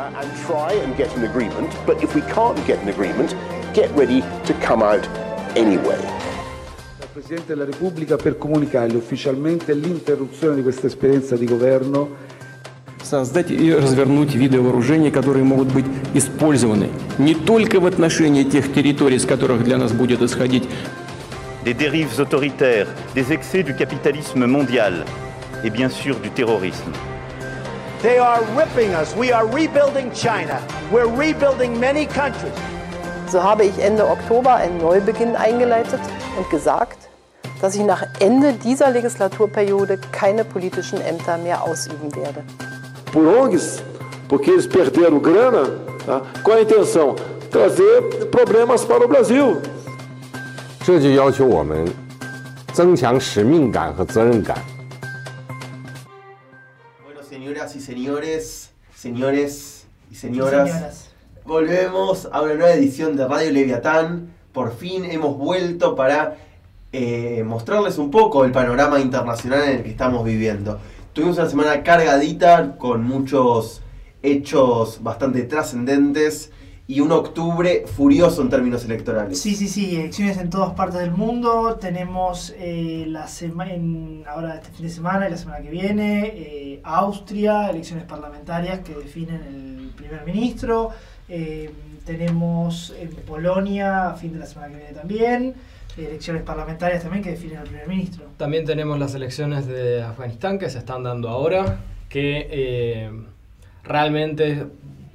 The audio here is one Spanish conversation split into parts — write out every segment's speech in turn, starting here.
uh, and try and get an agreement. But if we can't get an agreement, get ready to come out anyway. Al Presidente della Repubblica per comunicargli ufficialmente l'interruzione di questa esperienza di governo создать и развернуть виды вооружений, которые могут быть использованы не только в отношении тех территорий, с которых для нас будет исходить des dérives autoritaires, des excès du capitalisme mondial et bien sûr du terrorisme. They are ripping us. We are rebuilding China. We're rebuilding many countries. So habe ich Ende Oktober einen Neubeginn eingeleitet und gesagt, dass ich nach Ende dieser Legislaturperiode keine politischen Ämter mehr ausüben werde. Por ONGs, porque eles perderam grana, tá? qual a intenção? Trazer problemas para o Brasil. 这就要求我们增强使命感和责任感。 Señoras y señores, señores y señoras, Señoras. volvemos a una nueva edición de Radio Leviatán. Por fin hemos vuelto para eh, mostrarles un poco el panorama internacional en el que estamos viviendo. Tuvimos una semana cargadita con muchos hechos bastante trascendentes y un octubre furioso en términos electorales. Sí, sí, sí, elecciones en todas partes del mundo. Tenemos eh, la en- ahora este fin de semana y la semana que viene eh, Austria, elecciones parlamentarias que definen el primer ministro. Eh, tenemos en Polonia, a fin de la semana que viene también, elecciones parlamentarias también que definen al primer ministro. También tenemos las elecciones de Afganistán que se están dando ahora, que eh, realmente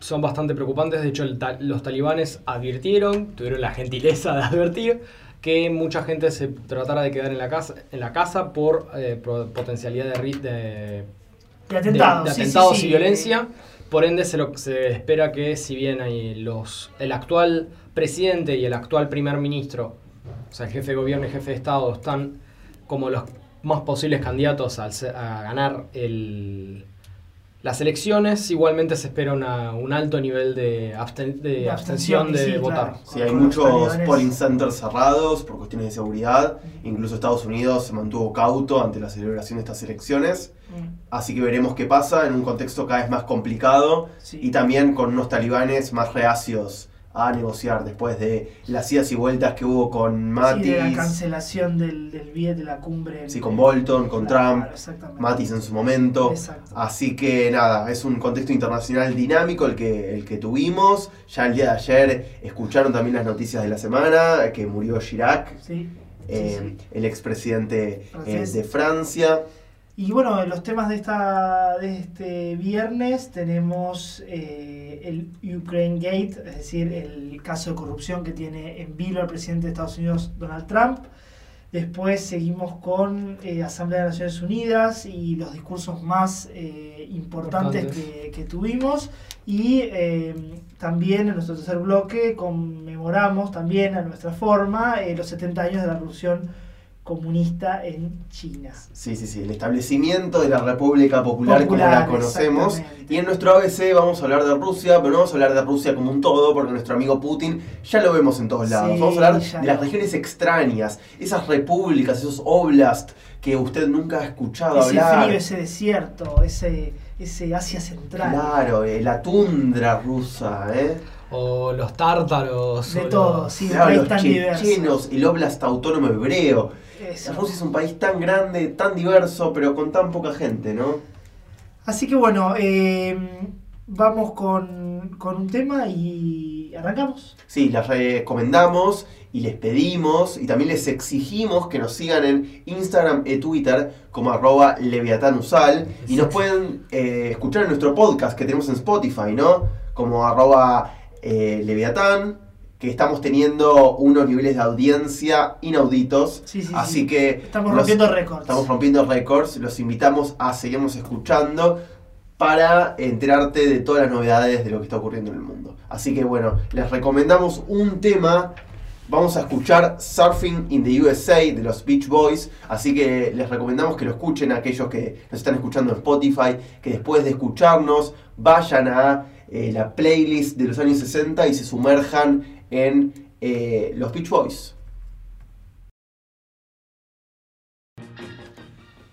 son bastante preocupantes. De hecho, ta- los talibanes advirtieron, tuvieron la gentileza de advertir, que mucha gente se tratara de quedar en la casa, en la casa por eh, potencialidad de, de, De atentados, de sí, sí, atentados sí. y violencia. Por ende, se, lo- se espera que si bien hay los, el actual presidente y el actual primer ministro, o sea, el jefe de gobierno y jefe de Estado, están como los más posibles candidatos a, ganar el- las elecciones, igualmente se espera una- un alto nivel de, absten- de De abstención abstención, de sí, votar. claro. Sí, hay muchos polling centers cerrados por cuestiones de seguridad. Incluso Estados Unidos se mantuvo cauto ante la celebración de estas elecciones. Mm, Así que veremos qué pasa en un contexto cada vez más complicado sí. y también con unos talibanes más reacios a negociar después de las idas y vueltas que hubo con Sí, de la cancelación del, del de la cumbre. sí, con Bolton, con Claro, Trump. Mattis en su momento. Exacto. Así que nada, es un contexto internacional dinámico el que, el que tuvimos. Ya el día de ayer escucharon también las noticias de la semana, que murió Chirac, Sí. eh, sí. el expresidente eh, de Francia. Y bueno, en los temas de, esta, de este viernes tenemos eh, el Ukraine Gate, es decir, el caso de corrupción que tiene en vilo al presidente de Estados Unidos, Donald Trump. Después seguimos con eh, Asamblea de Naciones Unidas y los discursos más eh, importantes Importantes. que, que tuvimos. Y eh, también en nuestro tercer bloque conmemoramos también a nuestra forma eh, los 70 años de la Revolución Comunista en China. Sí, sí, sí, el establecimiento de la República Popular, Popular, como la conocemos. Y en nuestro ABC vamos a hablar de Rusia, pero no vamos a hablar de Rusia como un todo, porque nuestro amigo Putin ya lo vemos en todos lados. Sí, vamos a hablar de las regiones extrañas, esas repúblicas, esos oblast que usted nunca ha escuchado ese hablar. frío, ese desierto, ese, ese Asia Central. Claro, eh, la tundra rusa, ¿eh? O los tártaros. De o todo, los- sí, Claro, los tan chechenos, el oblast autónomo hebreo. Eso. Rusia es un país tan grande, tan diverso, pero con tan poca gente, ¿no? Así que bueno, eh, vamos con, con un tema y arrancamos. Sí, les recomendamos y les pedimos y también les exigimos que nos sigan en Instagram y Twitter como arroba leviatanusal y nos pueden eh, escuchar en nuestro podcast que tenemos en Spotify, ¿no? Como arroba eh, leviatán, que estamos teniendo unos niveles de audiencia inauditos. Sí, sí, así sí. que Estamos los- rompiendo récords. Estamos rompiendo récords, los invitamos a seguirnos escuchando para enterarte de todas las novedades de lo que está ocurriendo en el mundo. Así que bueno, les recomendamos un tema. Vamos a escuchar Surfing in the USA de los Beach Boys. Así que les recomendamos que lo escuchen a aquellos que nos están escuchando en Spotify. Que después de escucharnos vayan a eh, la playlist de los años 60 y se sumerjan en eh, los Beach Boys.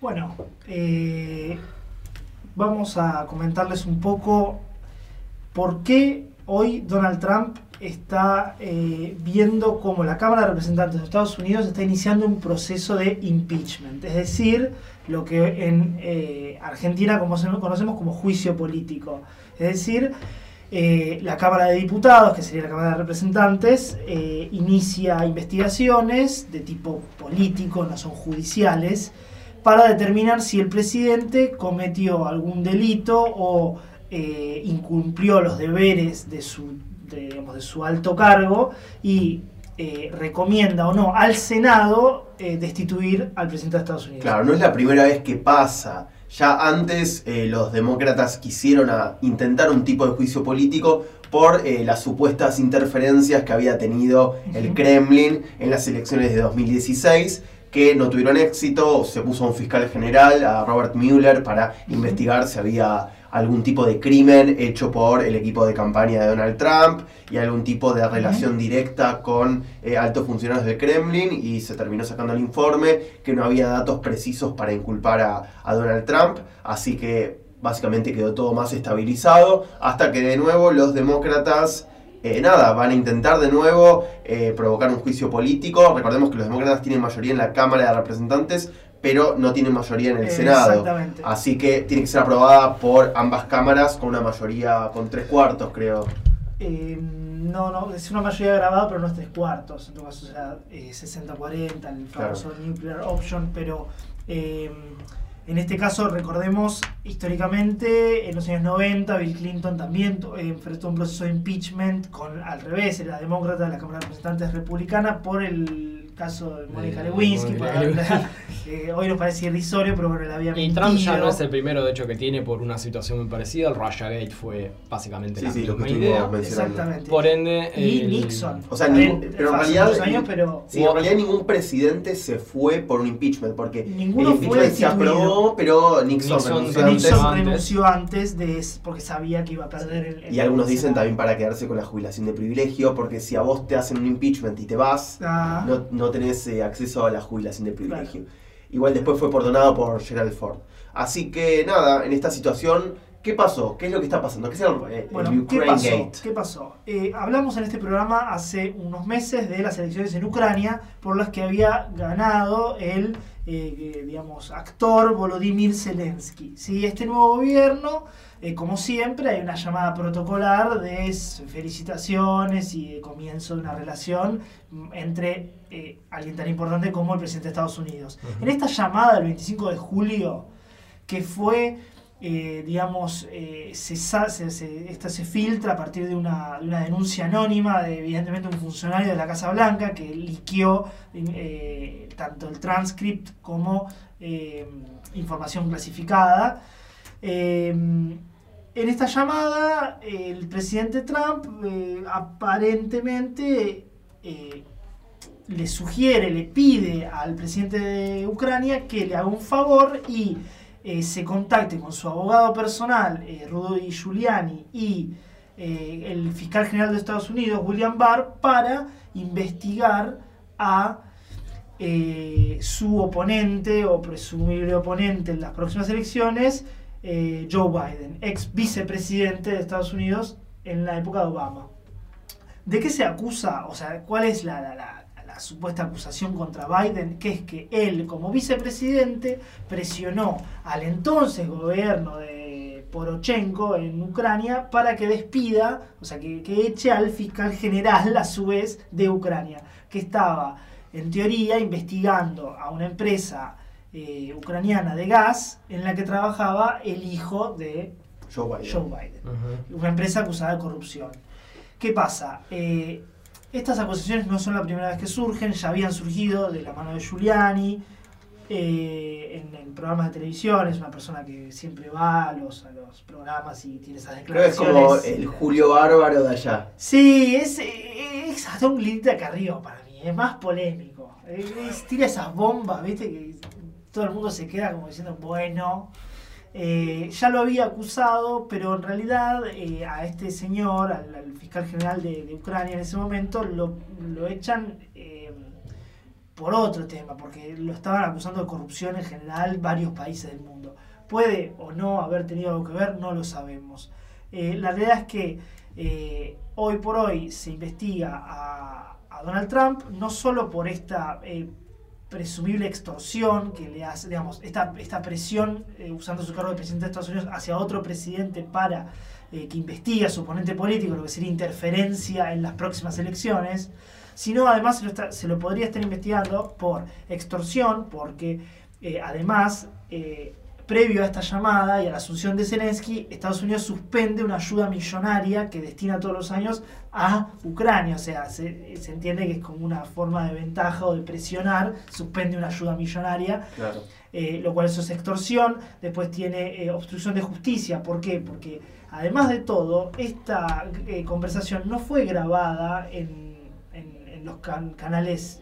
Bueno, eh, vamos a comentarles un poco ¿por qué hoy Donald Trump está eh, viendo cómo la Cámara de Representantes de Estados Unidos está iniciando un proceso de impeachment? Es decir, lo que en Argentina como conocemos como juicio político. Es decir, eh, la Cámara de Diputados, que sería la Cámara de Representantes, eh, inicia investigaciones de tipo político, no son judiciales, para determinar si el presidente cometió algún delito o eh, incumplió los deberes de su, digamos, de su alto cargo y eh, recomienda o no al Senado destituir al presidente de Estados Unidos. Claro, no es la primera vez que pasa. Ya antes eh, los demócratas quisieron a- intentar un tipo de juicio político por eh, las supuestas interferencias que había tenido el. Kremlin en las elecciones de 2016, que no tuvieron éxito. Se puso a un fiscal general, a Robert Mueller, para investigar si había algún tipo de crimen hecho por el equipo de campaña de Donald Trump y algún tipo de relación directa con eh, altos funcionarios del Kremlin y se terminó sacando el informe que no había datos precisos para inculpar a, a Donald Trump, así que básicamente quedó todo más estabilizado hasta que de nuevo los demócratas... eh, nada, van a intentar de nuevo eh, provocar un juicio político. Recordemos que los demócratas tienen mayoría en la Cámara de Representantes, pero no tienen mayoría en el Senado. Exactamente. Así que tiene que ser aprobada por ambas cámaras con una mayoría, con tres cuartos, creo. Eh, no, no, es una mayoría grabada, pero no es tres cuartos. En todo caso, será eh, 60-40, el famoso nuclear option. Pero eh, en este caso, recordemos, históricamente, en los años 90, Bill Clinton también eh, enfrentó un proceso de impeachment con al revés, era demócrata de la Cámara de Representantes republicana por el caso de Mónica Lewinsky. La- eh, hoy nos parece irrisorio, pero bueno, le había Y. Trump ya no es el primero, de hecho, que tiene por una situación muy parecida. El Russiagate fue básicamente Sí, la sí, lo que misma estuvimos idea. mencionando. Exactamente. Por ende, Y el- Nixon. O sea, ningún- pero en realidad, años, pero sí, en realidad ningún presidente se fue por un impeachment, porque Ninguno el fue impeachment se aprobó, pero Nixon, Nixon renunció. Nixon antes. renunció antes de es- porque sabía que iba a perder el. el- Y algunos el dicen también para quedarse con la jubilación de privilegio, porque si a vos te hacen un impeachment y te vas, Ah. no, no tenés eh, acceso a la jubilación de privilegio. Igual después fue perdonado por Gerald Ford. Así que nada, en esta situación, ¿qué pasó? ¿Qué es lo que está pasando? ¿Qué es el, eh, Bueno, el ¿qué pasó? Gate? ¿Qué pasó? Eh, hablamos en este programa hace unos meses de las elecciones en Ucrania por las que había ganado el, eh, digamos, actor Volodymyr Zelensky. ¿sí? Este nuevo gobierno, eh, como siempre, hay una llamada protocolar de felicitaciones y de comienzo de una relación entre eh, alguien tan importante como el presidente de Estados Unidos. En esta llamada del 25 de julio, que fue eh, digamos, se, sa- se- se- esta se filtra a partir de una, de una denuncia anónima de evidentemente un funcionario de la Casa Blanca que liqueó tanto el transcript como información clasificada. Eh, en esta llamada, el presidente Trump eh, aparentemente eh, le sugiere, le pide al presidente de Ucrania que le haga un favor y eh, se contacte con su abogado personal, Rudy Giuliani, y el fiscal general de Estados Unidos, William Barr, para investigar a su oponente o presumible oponente en las próximas elecciones, eh, Joe Biden, ex vicepresidente de Estados Unidos en la época de Obama. ¿De qué se acusa? O sea, ¿cuál es la, la- la- supuesta acusación contra Biden? Que es que él, como vicepresidente, presionó al entonces gobierno de Porochenko en Ucrania para que despida, o sea, que, que eche al fiscal general, a su vez, de Ucrania, que estaba, en teoría, investigando a una empresa eh, ucraniana de gas en la que trabajaba el hijo de Joe Biden. Joe Biden Ujú. una empresa acusada de corrupción. ¿Qué pasa? Eh, estas acusaciones no son la primera vez que surgen, ya habían surgido de la mano de Giuliani, eh, en, en programas de televisión, es una persona que siempre va a los, a los programas y tiene esas Creo que es declaraciones. como el Julio Bárbaro de allá. Sí, es, es hasta un acá arriba para mí, es más polémico. Es- es- tira esas bombas, viste, que todo el mundo se queda como diciendo, bueno. Eh, ya lo había acusado, pero en realidad eh, a este señor, al, al fiscal general de, Ucrania en ese momento, lo, lo echan eh, por otro tema, porque lo estaban acusando de corrupción en general varios países del mundo. Puede o no haber tenido algo que ver, no lo sabemos. La realidad es que hoy por hoy se investiga a, Donald Trump no solo por esta presumible extorsión que le hace, digamos, esta, esta presión eh, usando su cargo de presidente de Estados Unidos hacia otro presidente para eh, que investigue a su oponente político, lo que sería interferencia en las próximas elecciones, sino además se lo, se lo podría estar investigando por extorsión, porque eh, además, previo a esta llamada y a la asunción de Zelensky, Estados Unidos suspende una ayuda millonaria que destina todos los años a Ucrania. O sea, se, se entiende que es como una forma de ventaja o de presionar, suspende una ayuda millonaria Claro. eh, lo cual eso es extorsión. Después tiene eh, obstrucción de justicia. ¿Por qué? Porque además de todo, esta eh, conversación no fue grabada en, en- en los can- canales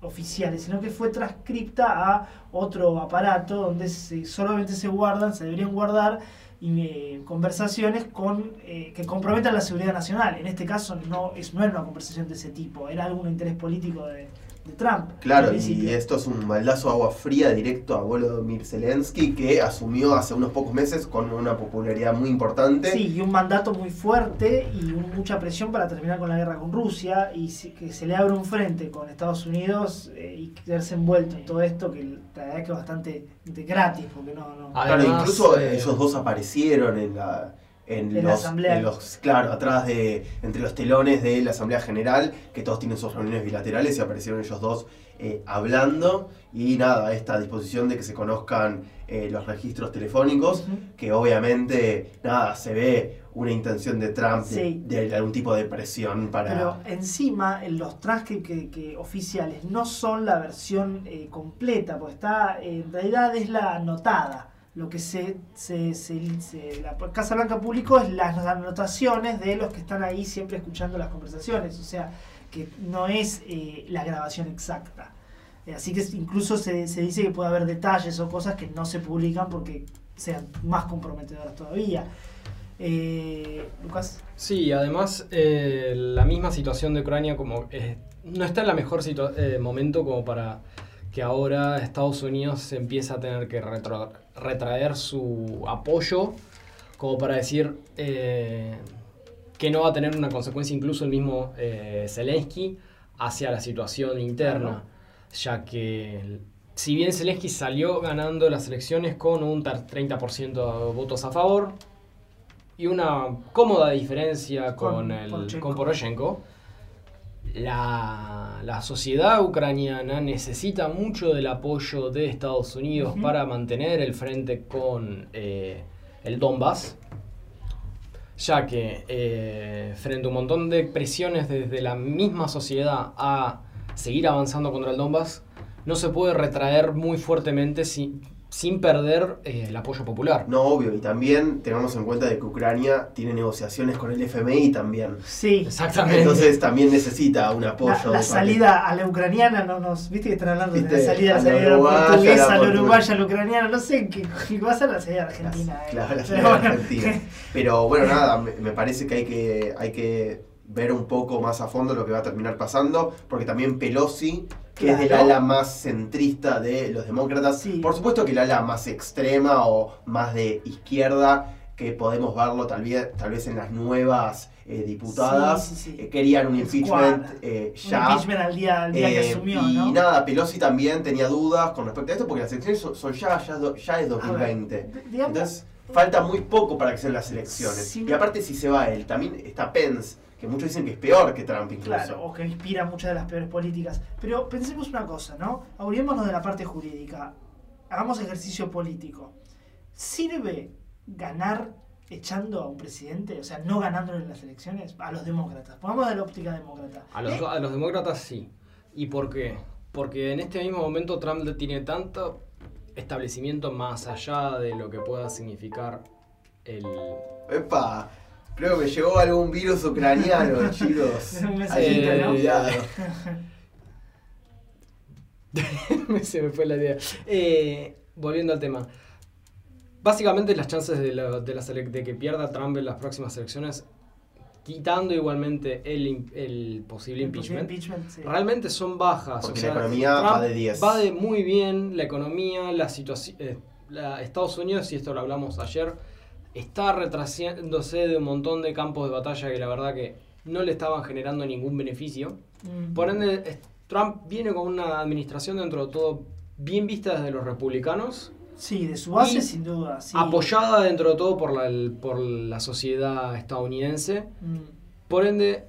oficiales, sino que fue transcripta a otro aparato donde se- solamente se guardan, se deberían guardar y, eh, conversaciones con, eh, que comprometan la seguridad nacional. En este caso no, es, no era una conversación de ese tipo, era algún interés político de, de Trump. Claro, y esto es un baldazo de agua fría directo a Volodymyr Zelensky, que asumió hace unos pocos meses con una popularidad muy importante. Sí, y un mandato muy fuerte y un- mucha presión para terminar con la guerra con Rusia y si- que se le abre un frente con Estados Unidos eh, y quedarse envuelto en todo esto que la verdad es que es bastante de gratis porque no, no. Ah, Claro, Además, incluso eh, ellos dos aparecieron en la. En, En la los, asamblea. en los- claro, atrás de, entre los telones de la Asamblea General, que todos tienen sus reuniones bilaterales y aparecieron ellos dos eh, hablando. Y nada, esta disposición de que se conozcan eh, los registros telefónicos, que obviamente, nada, se ve una intención de Trump de- Sí. de, algún tipo de presión para. Pero encima en los transcripts que, que oficiales no son la versión eh, completa, porque está, en realidad es la anotada. Lo que se, se, se- la Casa Blanca publicó es las anotaciones de los que están ahí siempre escuchando las conversaciones, o sea que no es eh, la grabación exacta. Eh, así que incluso se, se dice que puede haber detalles o cosas que no se publican porque sean más comprometedoras todavía. Eh, Lucas. Sí, además eh, la misma situación de Ucrania como no está en la mejor momento como para que ahora Estados Unidos empiece a tener que retro- retraer su apoyo como para decir eh, que no va a tener una consecuencia incluso el mismo eh, Zelensky hacia la situación interna, ya que si bien Zelensky salió ganando las elecciones con un tar- 30% de votos a favor, y una cómoda diferencia con, Con el, Poroshenko. con Poroshenko. La, la sociedad ucraniana necesita mucho del apoyo de Estados Unidos para mantener el frente con eh, el Donbass, ya que eh, frente a un montón de presiones desde la misma sociedad a seguir avanzando contra el Donbass, no se puede retraer muy fuertemente sin, sin perder eh, el apoyo popular. No, obvio, y también tengamos en cuenta de que Ucrania tiene negociaciones con el FMI también. Sí. Exactamente. Entonces también necesita un apoyo. La, salida a la ucraniana no nos. ¿Viste que están hablando de la salida, a la la salida uruguaya, portuguesa, a la uruguaya, a la ucraniana? No sé qué, qué va a ser la salida argentina. eh. Claro, la Pero salida bueno. argentina. Pero bueno, nada, me, me parece que hay, que hay que ver un poco más a fondo lo que va a terminar pasando, porque también Pelosi, que es del Claro. ala más centrista de los demócratas, Sí. por supuesto que el ala más extrema o más de izquierda, que podemos verlo tal vez, tal vez en las nuevas eh, diputadas, Sí, sí, sí. eh, querían un impeachment eh, Un ya. impeachment al día, al día que asumió, y ¿no? nada, Pelosi también tenía dudas con respecto a esto porque las elecciones son, son ya, ya, es do- ya es 2020. D- digamos- Entonces, falta muy poco para que sean las elecciones. Y aparte, si se va él, también está Pence, que muchos dicen que es peor que Trump incluso. Claro, o que inspira muchas de las peores políticas. Pero pensemos una cosa, ¿no? Olvidémonos de la parte jurídica. Hagamos ejercicio político. ¿Sirve ganar echando a un presidente? O sea, no ganándole en las elecciones a los demócratas. Pongamos de la óptica demócrata. A los, ¿Eh? a los demócratas sí. ¿Y por qué? Porque en este mismo momento Trump tiene tanto establecimiento más allá de lo que pueda significar el... Epa, creo que me llegó algún virus ucraniano, chicos. Que tener ¿no? cuidado. Se me fue la idea. Eh, volviendo al tema. Básicamente las chances de, la- de, de que pierda Trump en las próximas elecciones, quitando igualmente el, el posible El impeachment, impeachment, sí. realmente son bajas. Porque o la economía Trump va de 10. Va de muy bien, la economía, la situación... Estados Unidos, y esto lo hablamos ayer, está retrasándose de un montón de campos de batalla que la verdad que no le estaban generando ningún beneficio. Mm. Por ende, Trump viene con una administración dentro de todo bien vista desde los republicanos, Sí, de su base sin duda. Sí. apoyada dentro de todo por la, el- por la sociedad estadounidense. Mm. Por ende,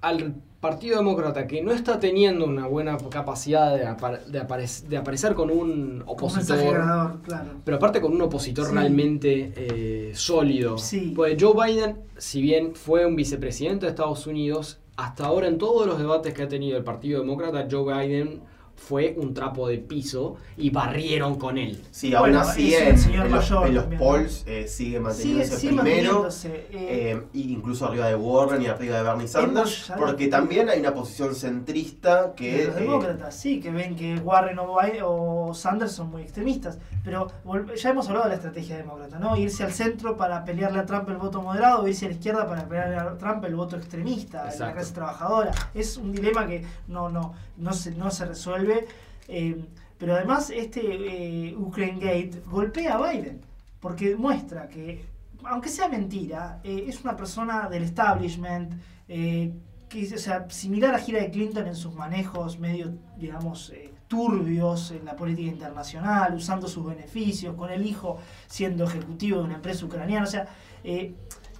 al Partido Demócrata, que no está teniendo una buena capacidad de, apar- de, aparec- de aparecer con un un opositor, mensaje ganador, claro. pero aparte con un opositor Sí. realmente eh, sólido. Sí. Pues Joe Biden, si bien fue un vicepresidente de Estados Unidos, hasta ahora en todos los debates que ha tenido el Partido Demócrata, Joe Biden fue un trapo de piso y barrieron con él. Sí, aún Bueno, así es un en, señor en los, mayor en los también, polls eh, sigue manteniéndose sigue primero, eh. eh, y incluso arriba de Warren y arriba de Bernie Sanders, porque también hay una posición centrista De que... los eh, demócratas, sí, que ven que Warren o, Biden o Sanders son muy extremistas. Pero ya hemos hablado de la estrategia demócrata, ¿no? Irse al centro para pelearle a Trump el voto moderado o irse a la izquierda para pelearle a Trump el voto extremista, de la clase trabajadora. Es un dilema que no, no, no, se, no se resuelve. Eh, pero además este eh, Ukraine Gate golpea a Biden, porque muestra que, aunque sea mentira, eh, es una persona del establishment, eh, que, o sea, similar a Hillary Clinton en sus manejos medio, digamos, turbios en la política internacional, usando sus beneficios, con el hijo siendo ejecutivo de una empresa ucraniana. O sea,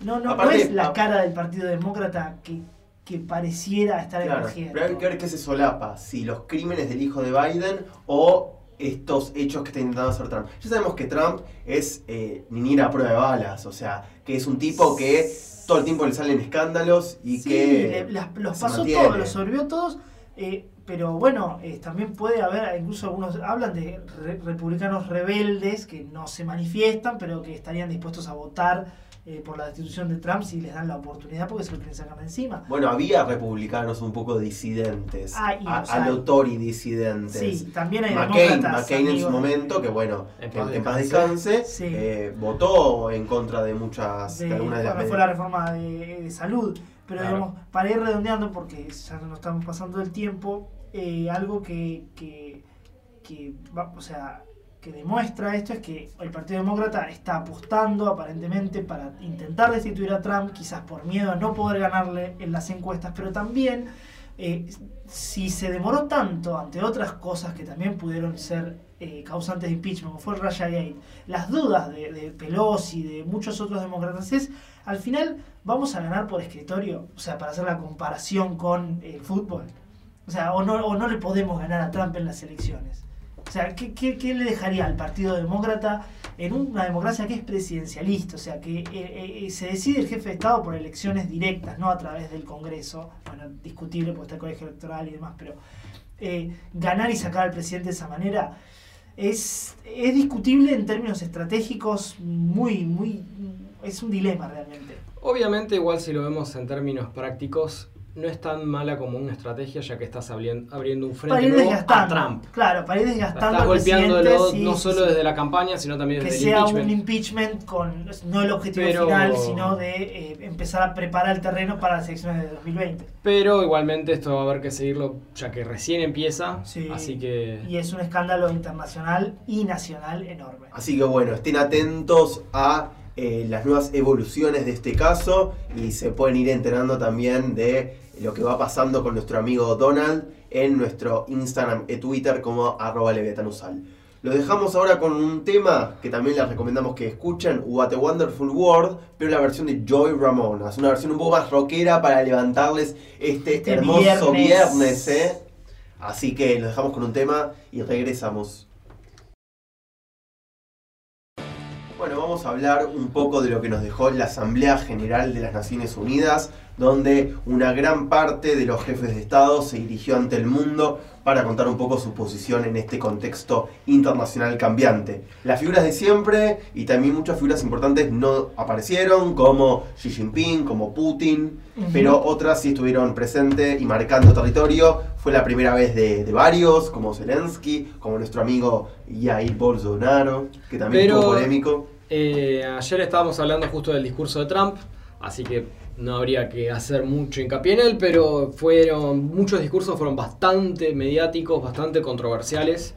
no, no, es la cara del Partido Demócrata que, que pareciera estar Claro, emergiendo. pero hay que ver qué se solapa, si los crímenes del hijo de Biden o estos hechos que está intentando hacer Trump. Ya sabemos que Trump es eh, niñera a prueba de balas, o sea, que es un tipo que todo el tiempo le salen escándalos y Sí, que le- las- los pasó todos, los sorbió todos, eh, pero bueno, eh, también puede haber, incluso algunos hablan de re- republicanos rebeldes que no se manifiestan, pero que estarían dispuestos a votar eh, por la destitución de Trump si les dan la oportunidad porque se lo quieren sacar de encima. Bueno, había republicanos un poco disidentes, Ah, y a, los a hay. lo Tory disidentes. Sí, también hay McCain, McCain en su momento, que bueno, En en, paz en paz descanse. Sí. eh, votó en contra de muchas, de, de- algunas de las bueno, fue la reforma de, de salud. Pero Claro. digamos, para ir redondeando, porque ya nos estamos pasando el tiempo, eh, algo que, que, que va- o sea, que demuestra esto es que el Partido Demócrata está apostando aparentemente para intentar destituir a Trump, quizás por miedo a no poder ganarle en las encuestas, pero también eh, si se demoró tanto ante otras cosas que también pudieron ser eh, causantes de impeachment, como fue el Gate, las dudas de, de Pelosi, de muchos otros demócratas, es al final vamos a ganar por escritorio, o sea, para hacer la comparación con el fútbol. O sea, o no, o no le podemos ganar a Trump en las elecciones. O sea, ¿qué, qué, qué le dejaría al Partido Demócrata en una democracia que es presidencialista? O sea, que eh, eh, se decide el jefe de Estado por elecciones directas, no a través del Congreso. Bueno, discutible porque está el colegio electoral y demás, pero eh, ganar y sacar al presidente de esa manera es, es discutible en términos estratégicos, muy, muy. Es un dilema realmente. Obviamente, igual si lo vemos en términos prácticos, no es tan mala como una estrategia, ya que estás abrien- abriendo un Para frente ir nuevo a. Trump. Claro, para ir desgastando Estás golpeándolo sí, no solo sí. desde la campaña, sino también que desde el sea impeachment. un impeachment con no el objetivo Pero- final, sino de eh, empezar a preparar el terreno para las elecciones de 2020. Pero igualmente esto va a haber que seguirlo, ya que recién empieza. Sí. Así que Y es un escándalo internacional y nacional enorme. Así que bueno, estén atentos a eh, las nuevas evoluciones de este caso y se pueden ir enterando también de lo que va pasando con nuestro amigo Donald en nuestro Instagram y Twitter como arroba leviatanusal. Lo dejamos ahora con un tema que también les recomendamos que escuchen, What a Wonderful World, pero la versión de Joy Ramona. Es una versión un poco más rockera para levantarles este, Este hermoso viernes. viernes, ¿eh? Así que lo dejamos con un tema y regresamos. Bueno, vamos a hablar un poco de lo que nos dejó la Asamblea General de las Naciones Unidas, donde una gran parte de los jefes de Estado se dirigió ante el mundo para contar un poco su posición en este contexto internacional cambiante. Las figuras de siempre y también muchas figuras importantes no aparecieron, como Xi Jinping, como Putin, pero otras sí estuvieron presentes y marcando territorio. Fue la primera vez de, de varios, como Zelensky, como nuestro amigo Jair Bolsonaro, que también estuvo polémico. eh, ayer estábamos hablando justo del discurso de Trump, así que no habría que hacer mucho hincapié en él, pero fueron muchos discursos fueron bastante mediáticos, bastante controversiales.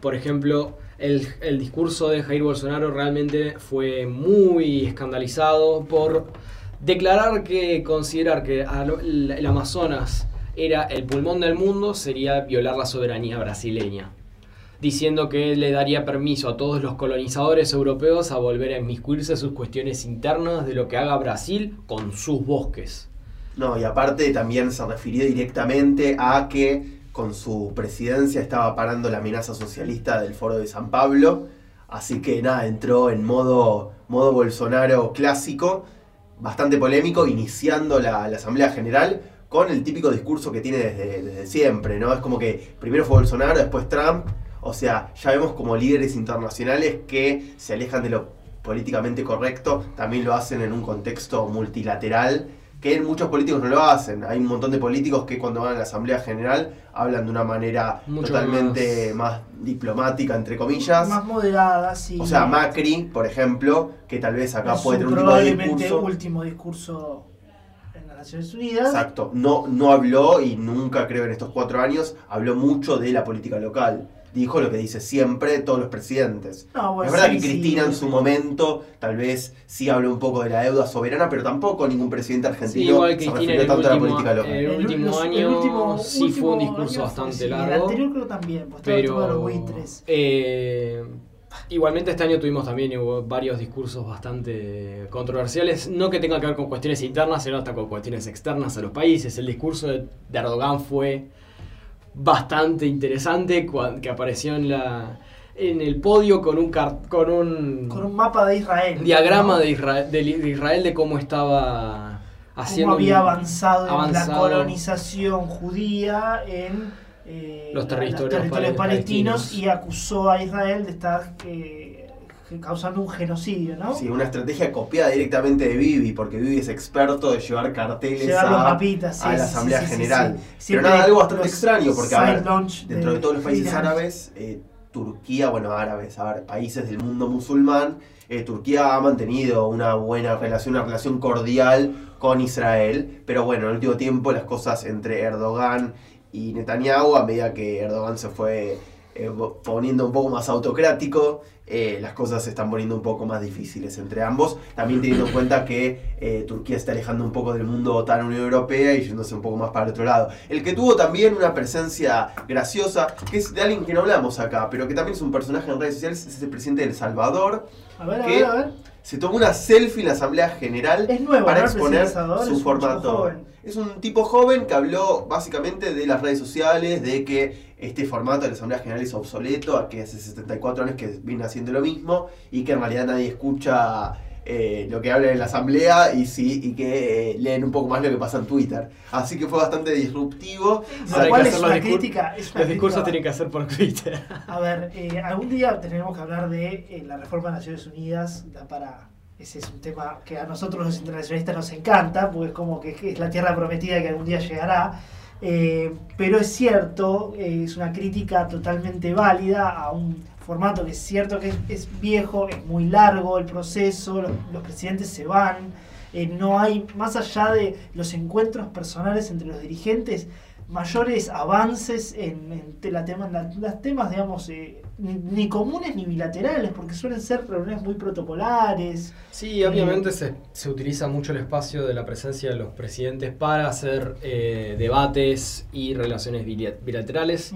por ejemplo, el, el discurso de Jair Bolsonaro realmente fue muy escandalizado por declarar que considerar que el Amazonas era el pulmón del mundo sería violar la soberanía brasileña, diciendo que le daría permiso a todos los colonizadores europeos a volver a inmiscuirse en sus cuestiones internas de lo que haga Brasil con sus bosques. No, y aparte también se refirió directamente a que con su presidencia estaba parando la amenaza socialista del Foro de San Pablo. Así que nada, entró en modo, modo Bolsonaro clásico, bastante polémico, iniciando la, la Asamblea General con el típico discurso que tiene desde, desde siempre, ¿no? Es como que primero fue Bolsonaro, después Trump. O sea, ya vemos como líderes internacionales que se alejan de lo políticamente correcto, también lo hacen en un contexto multilateral que muchos políticos no lo hacen. Hay un montón de políticos que cuando van a la Asamblea General hablan de una manera Mucho totalmente más... diplomática, entre comillas. Más moderada, sí. O sea, Macri, por ejemplo, que tal vez acá Es puede tener un tipo de discurso. último discurso Naciones Unidas. Exacto. No, no habló y nunca creo en estos cuatro años habló mucho de la política local. Dijo lo que dice siempre todos los presidentes. No, bueno, es verdad sí, que sí, Cristina en sí. su momento tal vez sí habló un poco de la deuda soberana, pero tampoco ningún presidente Sí, argentino igual se Cristina refirió en el tanto a la último, política local. el El- último los- el año último- sí fue un discurso año bastante largo. El anterior creo también, pues el pero los buitres. eh, igualmente este año tuvimos también hubo varios discursos bastante controversiales, no que tengan que ver con cuestiones internas, sino hasta con cuestiones externas a los países. El discurso de Erdogan fue bastante interesante, que apareció en la en el podio con un con un, Con un mapa de Israel. diagrama ¿no? de Israel, de, de Israel de cómo estaba haciendo Cómo había avanzado, en la colonización judía en eh, Los territorios territorios palestinos. palestinos y acusó a Israel de estar eh, causando un genocidio, ¿no? Sí, una estrategia copiada directamente de Bibi, porque Bibi es experto de llevar carteles Llevar los a, mapitas, sí, a la Asamblea sí, sí, General. Pero nada, algo bastante extraño, porque a ver, dentro de todos los países árabes, eh, Turquía, bueno, árabes, a ver, países del mundo musulmán, eh, Turquía ha mantenido una buena relación, una relación cordial con Israel, pero bueno, en el último tiempo las cosas entre Erdogan y Netanyahu, a medida que Erdogan se fue eh, poniendo un poco más autocrático, eh, las cosas se están poniendo un poco más difíciles entre ambos, también teniendo en cuenta que eh, Turquía está alejando un poco del mundo OTAN Unión Europea y yéndose un poco más para el otro lado. El que tuvo también una presencia graciosa, que es de alguien que no hablamos acá, pero que también es un personaje en redes sociales, es el presidente de El Salvador, A ver, a ver, a ver. Se tomó una selfie en la Asamblea General Es nuevo, para exponer es su chico formato. Es un tipo joven que habló básicamente de las redes sociales, de que este formato de la Asamblea General es obsoleto, que hace 74 años que viene haciendo lo mismo y que en realidad nadie escucha eh, lo que habla en la Asamblea y sí y que eh, leen un poco más lo que pasa en Twitter. Así que fue bastante disruptivo. Lo cual es una crítica. Es una Los discursos crítica- tienen que hacer por Twitter. A ver, eh, algún día tenemos que hablar de eh, la reforma de Naciones Unidas. Da para. Ese es un tema que a nosotros los internacionalistas nos encanta, porque es como que es la tierra prometida que algún día llegará. Eh, pero es cierto, eh, es una crítica totalmente válida a un formato que es cierto que es, es viejo, es muy largo el proceso, los, los presidentes se van, eh, no hay, más allá de los encuentros personales entre los dirigentes, mayores avances en, en la tema, en la- las temas, digamos, eh, ni, ni comunes ni bilaterales, porque suelen ser reuniones muy protocolares. Sí, obviamente se, se utiliza mucho el espacio de la presencia de los presidentes para hacer eh, debates y relaciones bilaterales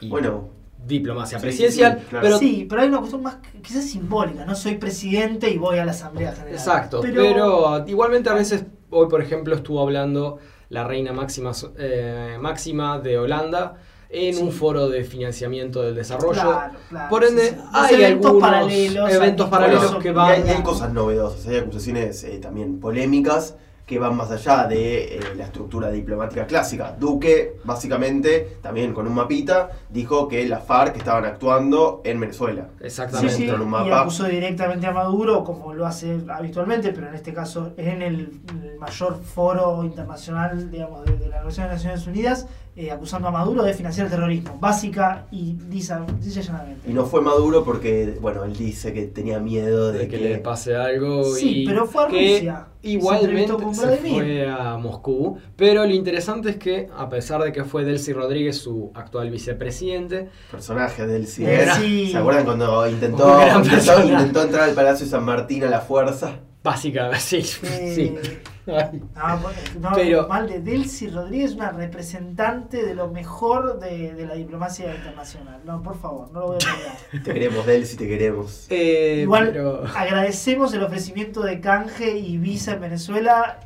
y Bueno, diplomacia sí, presidencial. sí, claro. pero sí, pero hay una cuestión más que- quizás simbólica, no soy presidente y voy a la Asamblea General. Exacto, pero, igualmente a veces, hoy por ejemplo estuvo hablando la reina máxima, eh, máxima de Holanda en Sí. un foro de financiamiento del desarrollo. Claro, claro, por ende, sí, sí. Los hay eventos algunos paralelos eventos al paralelos que Y van... hay, y hay cosas novedosas, hay acusaciones eh, también polémicas que van más allá de eh, la estructura diplomática clásica. Duque, básicamente, también con un mapita, dijo que las FARC estaban actuando en Venezuela. Sí, Exactamente. sí, Con un y mapa. acusó directamente a Maduro, como lo hace habitualmente, pero en este caso en el, el mayor foro internacional, digamos, de, de la Organización de Naciones Unidas, eh, acusando a Maduro de financiar el terrorismo, básica y lisa, lisa y llanamente. Y no fue Maduro porque, bueno, él dice que tenía miedo de, de que le pase algo Sí, y pero fue a que Rusia. Se igualmente Vladimir. fue a Moscú. Pero lo interesante es que, a pesar de que fue Delcy Rodríguez su actual vicepresidente, Personaje del Delcy. cine. ¿Se acuerdan cuando intentó, intentó, intentó entrar al Palacio San Martín a la fuerza? Básicamente, sí, Eh, sí. Ay. No, bueno, no, Pero- mal de Delcy Rodríguez, una representante de lo mejor de, de la diplomacia internacional. No, por favor, no lo voy a olvidar. Te queremos, Delcy, te queremos. Eh, Igual pero- agradecemos el ofrecimiento de canje y visa en Venezuela.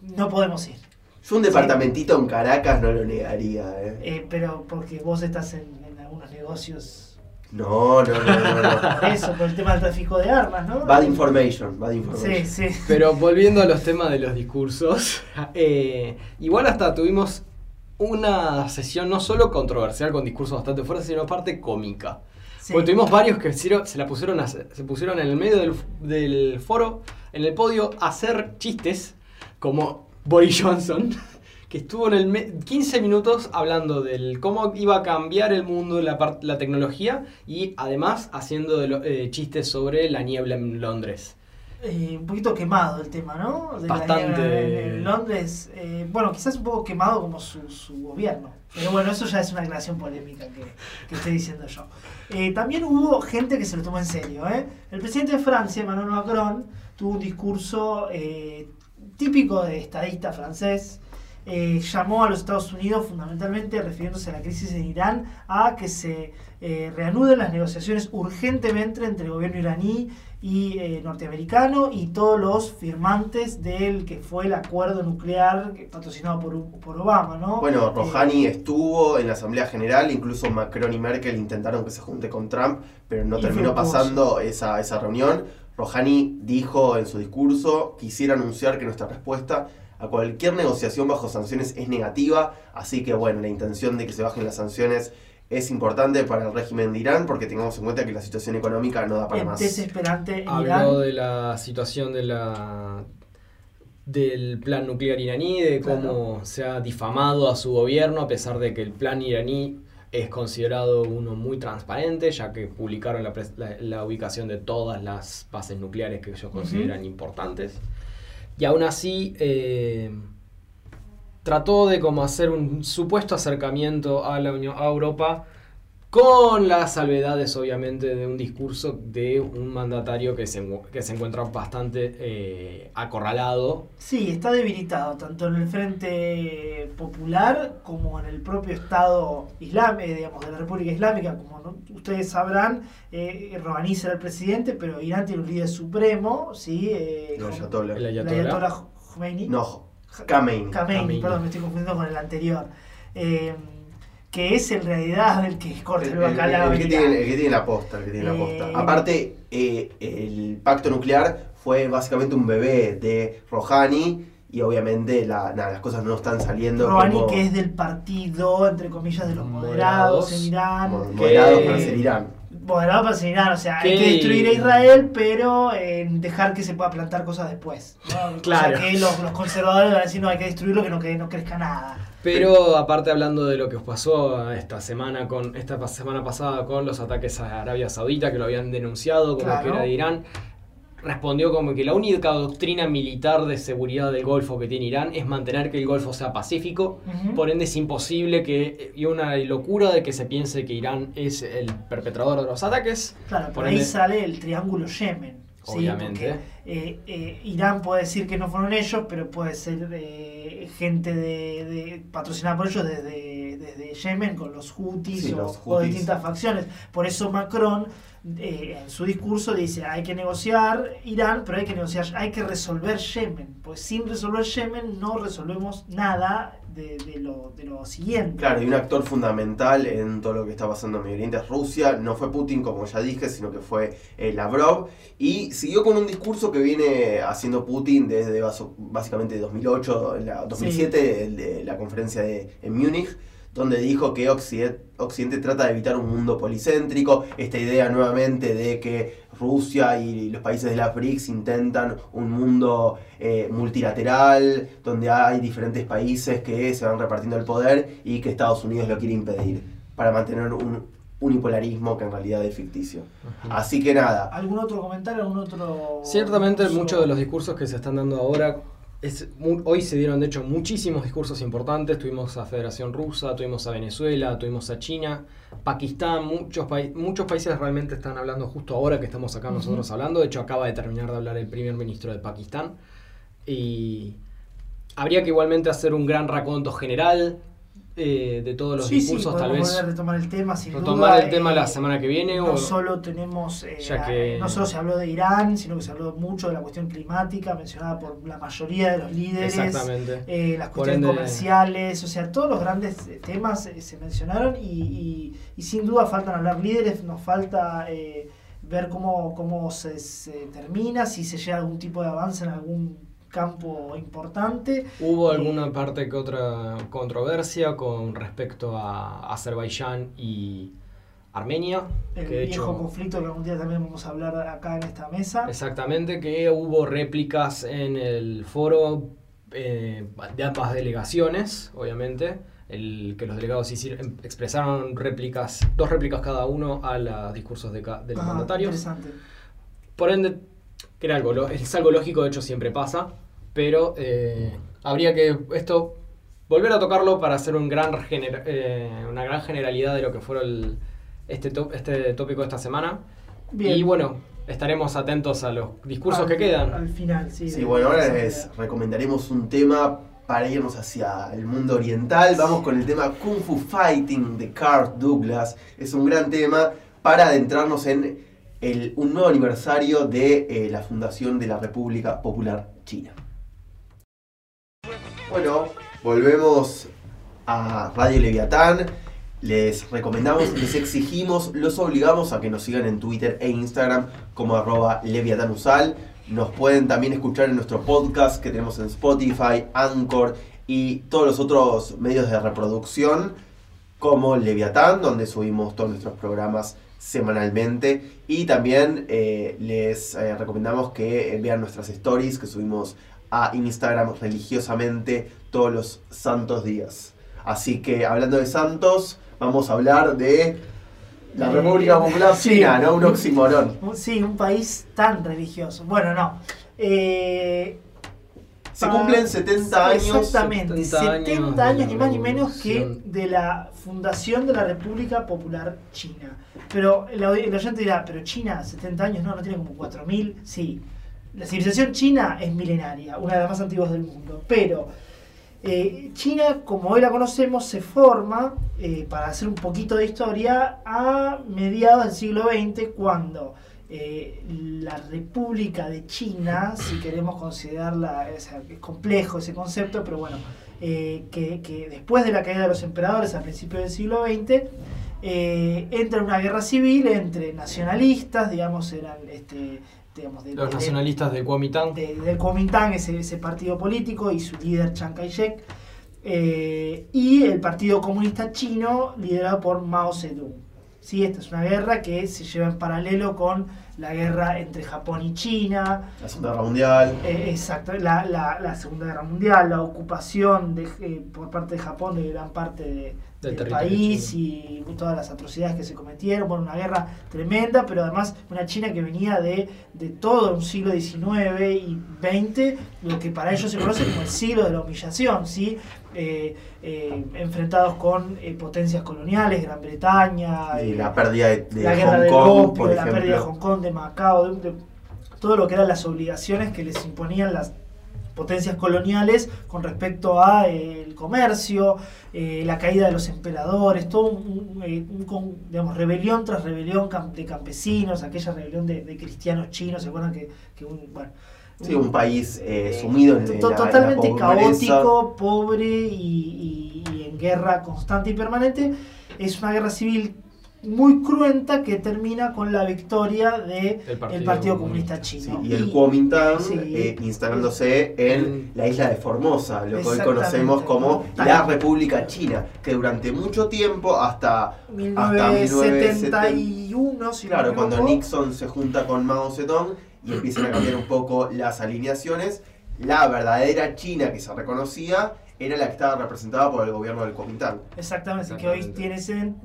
No podemos ir. Yo un departamentito en Caracas no lo negaría, ¿eh? Eh, pero porque vos estás en, en algunos negocios. No, no, no, no. no. Eso, por el tema del tráfico de armas, ¿no? Bad information, bad information. Sí, sí. Pero volviendo a los temas de los discursos, eh, igual hasta tuvimos una sesión no solo controversial con discursos bastante fuertes, sino aparte cómica. Sí. Porque tuvimos varios que hicieron- se la pusieron a- se pusieron en el medio del, del foro, en el podio, a hacer chistes, como Boris Johnson, que estuvo en el me- 15 minutos hablando del cómo iba a cambiar el mundo, la, la tecnología, y además haciendo de lo- eh, chistes sobre la niebla en Londres. Eh, un poquito quemado el tema, ¿no? De Bastante. En, Londres, eh, bueno, quizás un poco quemado como su, su gobierno. Pero bueno, eso ya es una declaración polémica que, que estoy diciendo yo. Eh, también hubo gente que se lo tomó en serio, ¿eh? El presidente de Francia, Emmanuel Macron, tuvo un discurso típico de estadista francés. Eh, llamó a los Estados Unidos, fundamentalmente refiriéndose a la crisis en Irán, a que se eh, reanuden las negociaciones urgentemente entre el gobierno iraní y eh, norteamericano y todos los firmantes del que fue el acuerdo nuclear patrocinado por, por Obama, ¿no? Bueno, Eh, Rouhani estuvo en la Asamblea General, incluso Macron y Merkel intentaron que se junte con Trump, pero no terminó pasando esa, esa reunión. Rouhani dijo en su discurso, quisiera anunciar que nuestra respuesta a cualquier negociación bajo sanciones es negativa, así que bueno, la intención de que se bajen las sanciones es importante para el régimen de Irán porque tengamos en cuenta que la situación económica no da para es más. desesperante en Habló Irán. de la situación de la del plan nuclear iraní, de cómo se ha difamado a su gobierno, a pesar de que el plan iraní es considerado uno muy transparente, ya que publicaron la, pres- la- la ubicación de todas las bases nucleares que ellos consideran importantes. Y aún así, eh, trató de como hacer un supuesto acercamiento a la Unión a Europa con las salvedades obviamente de un discurso de un mandatario que se, que se encuentra bastante eh, acorralado. Sí, está debilitado tanto en el Frente Popular como en el propio Estado islámico, digamos, de la República Islámica. Como no- ustedes sabrán, eh, Rouhani será el presidente, pero Irán tiene un líder supremo, ¿sí? Eh, El Ayatollah. El ayatollah. Khomeini. No. Khamenei, Khamenei. perdón, me estoy confundiendo con el anterior. Eh, que es en realidad el que corta El, el, que en tiene, el que tiene la posta, el que tiene la Eh, posta. Aparte, eh, el pacto nuclear fue básicamente un bebé de Rouhani y obviamente la- nada, las cosas no están saliendo Rouhani, como que es del partido, entre comillas, de los Moderados. moderados en Irán. que- moderados para ser Irán. Ser Irán, o sea, hay Que- destruir a Israel, pero eh, dejar que se pueda plantar cosas después. ¿no? Claro. O sea, que los, los conservadores van a decir, no, hay que destruirlo, que no, que no crezca nada. Pero aparte hablando de lo que pasó esta semana con esta semana pasada con los ataques a Arabia Saudita que lo habían denunciado como Claro. que era de Irán, respondió como que la única doctrina militar de seguridad del Golfo que tiene Irán es mantener que el Golfo sea pacífico. Por ende es imposible que y una locura de que se piense que Irán es el perpetrador de los ataques. Claro, por, Por ahí ende- sale el triángulo Yemen. ¿sí? Obviamente. Porque, eh, eh, Irán puede decir que no fueron ellos, pero puede ser eh, gente de, de- patrocinada por ellos desde, desde Yemen con los Houthis, Sí, o, los o Houthis. distintas facciones. Por eso Macron eh, en su discurso dice hay que negociar Irán, pero hay que negociar, hay que resolver Yemen. Pues sin resolver Yemen no resolvemos nada de, de lo, de lo siguiente. Claro, y un actor fundamental en todo lo que está pasando en Medio Oriente es Rusia. No fue Putin, como ya dije, sino que fue eh, Lavrov. Y siguió con un discurso que viene haciendo Putin desde básicamente 2008, en la 2007, el de la conferencia de, en Múnich, donde dijo que Occidente, Occidente trata de evitar un mundo policéntrico. Esta idea nuevamente de que Rusia y los países de la BRICS intentan un mundo eh, multilateral, donde hay diferentes países que se van repartiendo el poder y que Estados Unidos lo quiere impedir para mantener un unipolarismo que en realidad es ficticio. Así que nada, ¿Algún otro comentario? ¿Algún otro...? Ciertamente muchos de los discursos que se están dando ahora es hoy se dieron de hecho muchísimos discursos importantes. Tuvimos a Federación Rusa, tuvimos a Venezuela, tuvimos a China, Pakistán, muchos, pai- muchos países realmente están hablando justo ahora que estamos acá nosotros hablando. De hecho, acaba de terminar de hablar el primer ministro de Pakistán. Y habría que igualmente hacer un gran raconto general eh, de todos los sí, sí, discursos, tal podemos vez. retomar el tema, sin retomar duda, el tema eh, la semana que viene. No o, solo tenemos, eh, Ya que- no solo se habló de Irán, sino que se habló mucho de la cuestión climática, mencionada por la mayoría de los líderes, Exactamente. eh, las cuestiones ende- comerciales, o sea, todos los grandes eh, temas se mencionaron y, y- y sin duda faltan hablar líderes, nos falta eh, ver cómo, cómo se, se termina, si se llega a algún tipo de avance en algún campo importante. Hubo Eh, alguna parte que otra controversia con respecto a Azerbaiyán y Armenia, el que viejo hecho conflicto que algún día también vamos a hablar acá en esta mesa. exactamente que hubo réplicas en el foro eh, de ambas delegaciones, obviamente, el que los delegados hicieron- expresaron réplicas, dos réplicas cada uno a los discursos de, de los Ah, mandatarios. Por ende, que era algo, es algo lógico, de hecho siempre pasa, pero eh, habría que esto volver a tocarlo para hacer un gran gener- eh, una gran generalidad de lo que fue el- este, este tópico de esta semana. Bien. Y bueno, estaremos atentos a los discursos Al- que quedan. Al final, sí. Sí, bueno, ahora les recomendaremos un tema para irnos hacia el mundo oriental. Vamos con el tema Kung Fu Fighting de Carl Douglas. Es un gran tema para adentrarnos en el, un nuevo aniversario de eh, la fundación de la República Popular China. Bueno, volvemos a Radio Leviatán. Les recomendamos, les exigimos, los obligamos a que nos sigan en Twitter e Instagram como arroba leviatanusal. Nos pueden también escuchar en nuestro podcast que tenemos en Spotify, Anchor y todos los otros medios de reproducción como Leviatán, donde subimos todos nuestros programas semanalmente. Y también eh, les eh, recomendamos que vean nuestras stories que subimos a Instagram religiosamente todos los santos días. Así que hablando de santos, vamos a hablar de la Eh, República Popular sí. China, ¿no? Un oxímoron. Sí, un país tan religioso. Bueno, no. Eh, Se cumplen 70 años. Exactamente, 70 años 70 años, de la ni más ni menos que de la fundación de la República Popular China. Pero el oyente dirá, pero China, 70 años, no, no tiene como 4.000. Sí, la civilización china es milenaria, una de las más antiguas del mundo. Pero eh, China, como hoy la conocemos, se forma, eh, para hacer un poquito de historia, a mediados del siglo XX, cuando eh, la República de China, si queremos considerarla, es complejo ese concepto, pero bueno, que, que después de la caída de los emperadores a principios del siglo XX, eh, entra una guerra civil entre nacionalistas, digamos, eran este, digamos, de- Los de- nacionalistas de Kuomintang. de- del Kuomintang, ese, ese partido político, y su líder Chiang Kai-shek, eh, y el Partido Comunista Chino, liderado por Mao Zedong. Sí, esta es una guerra que se lleva en paralelo con la guerra entre Japón y China, La Segunda Guerra Mundial. eh, exacto, la, la- la Segunda Guerra Mundial, la ocupación de, eh, por parte de Japón de gran parte de- Del país y todas las atrocidades que se cometieron. Bueno, una guerra tremenda, pero además una China que venía de, de todo un siglo XIX y XX, lo que para ellos se conoce como el siglo de la humillación, ¿sí? Eh, eh, enfrentados con eh, potencias coloniales, Gran Bretaña, Y la pérdida de, de la guerra Hong del Kong, opio, por de la pérdida de. Hong Kong, de Macao, de, de todo lo que eran las obligaciones que les imponían las potencias coloniales con respecto a eh, el comercio, eh, la caída de los emperadores, todo un, un, eh, un digamos, rebelión tras rebelión de campesinos, aquella rebelión de, de cristianos chinos, ¿se acuerdan que, que un, bueno, Sí, un país eh, sumido en, en To- la, en la totalmente caótico, pobre y, y- y en guerra constante y permanente. Es una guerra civil muy cruenta que termina con la victoria del Del Partido Partido, Comunista. Chino. Sí, y el Kuomintang sí. eh, instalándose en la isla de Formosa, lo que hoy Exactamente. conocemos como la. República China, que durante mucho tiempo, hasta, hasta 1970, 1971, si no claro, cuando. Nixon se junta con Mao Zedong y empiezan a cambiar un poco las alineaciones, la verdadera China que se reconocía era la que estaba representada por el gobierno del Kuomintang. Exactamente, que hoy Exactamente. tiene en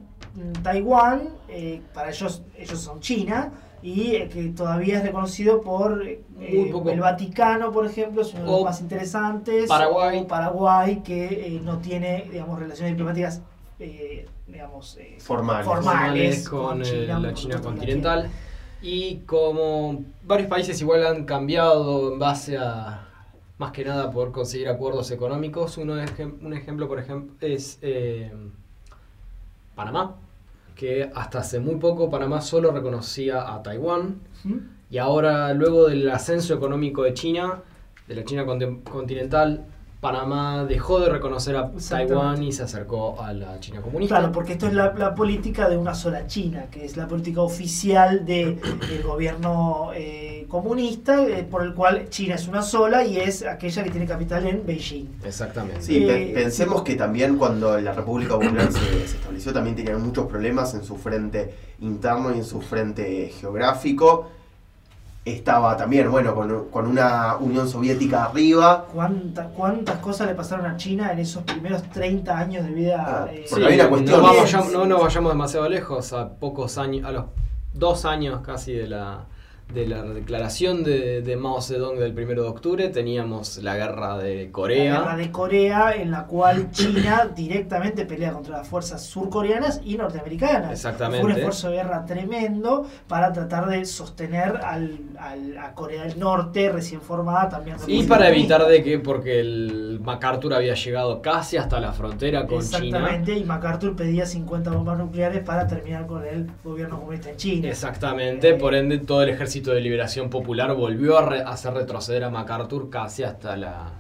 Taiwán, eh, para ellos, ellos son China, y eh, que todavía es reconocido por eh, Muy poco. el Vaticano, por ejemplo, es uno de los más interesantes. Paraguay. o Paraguay, que eh, no tiene, digamos, relaciones diplomáticas, eh, digamos, eh, Formales. formales con, la China continental. Y como varios países igual han cambiado en base a, más que nada por conseguir acuerdos económicos, uno ejem- un ejemplo, por ejemplo, es eh, Panamá, que hasta hace muy poco Panamá solo reconocía a Taiwán. Y ahora, luego del ascenso económico de China, de la China conti- continental, Panamá dejó de reconocer a. Taiwán y se acercó a la China comunista. Claro, porque esto es la, la política de una sola China, que es la política oficial del gobierno eh, comunista, eh, por el cual China es una sola y es aquella que tiene capital en Beijing. Exactamente. Sí, pe- Eh, pensemos que también cuando la República Popular se, se estableció también tenían muchos problemas en su frente interno y en su frente geográfico. Estaba también, bueno, con, con una Unión Soviética arriba. ¿Cuántas, ¿Cuántas cosas le pasaron a China en esos primeros 30 años de vida? Ah, eh, porque había una cuestión- no, vamos- sí. no nos vayamos demasiado lejos, a pocos años, a los dos años casi de la, de la declaración de, de Mao Zedong del 1 de octubre, teníamos la guerra de Corea. La guerra de Corea, en la cual China directamente pelea contra las fuerzas surcoreanas y norteamericanas. Exactamente. Fue un esfuerzo de guerra tremendo para tratar de sostener al, al- a Corea del Norte, recién formada también. Y para evitar de que, porque el MacArthur había llegado casi hasta la frontera con China. Exactamente, y MacArthur pedía 50 bombas nucleares para terminar con el gobierno comunista en China. Exactamente, por ende todo el ejército de liberación popular volvió a re- hacer retroceder a MacArthur casi hasta la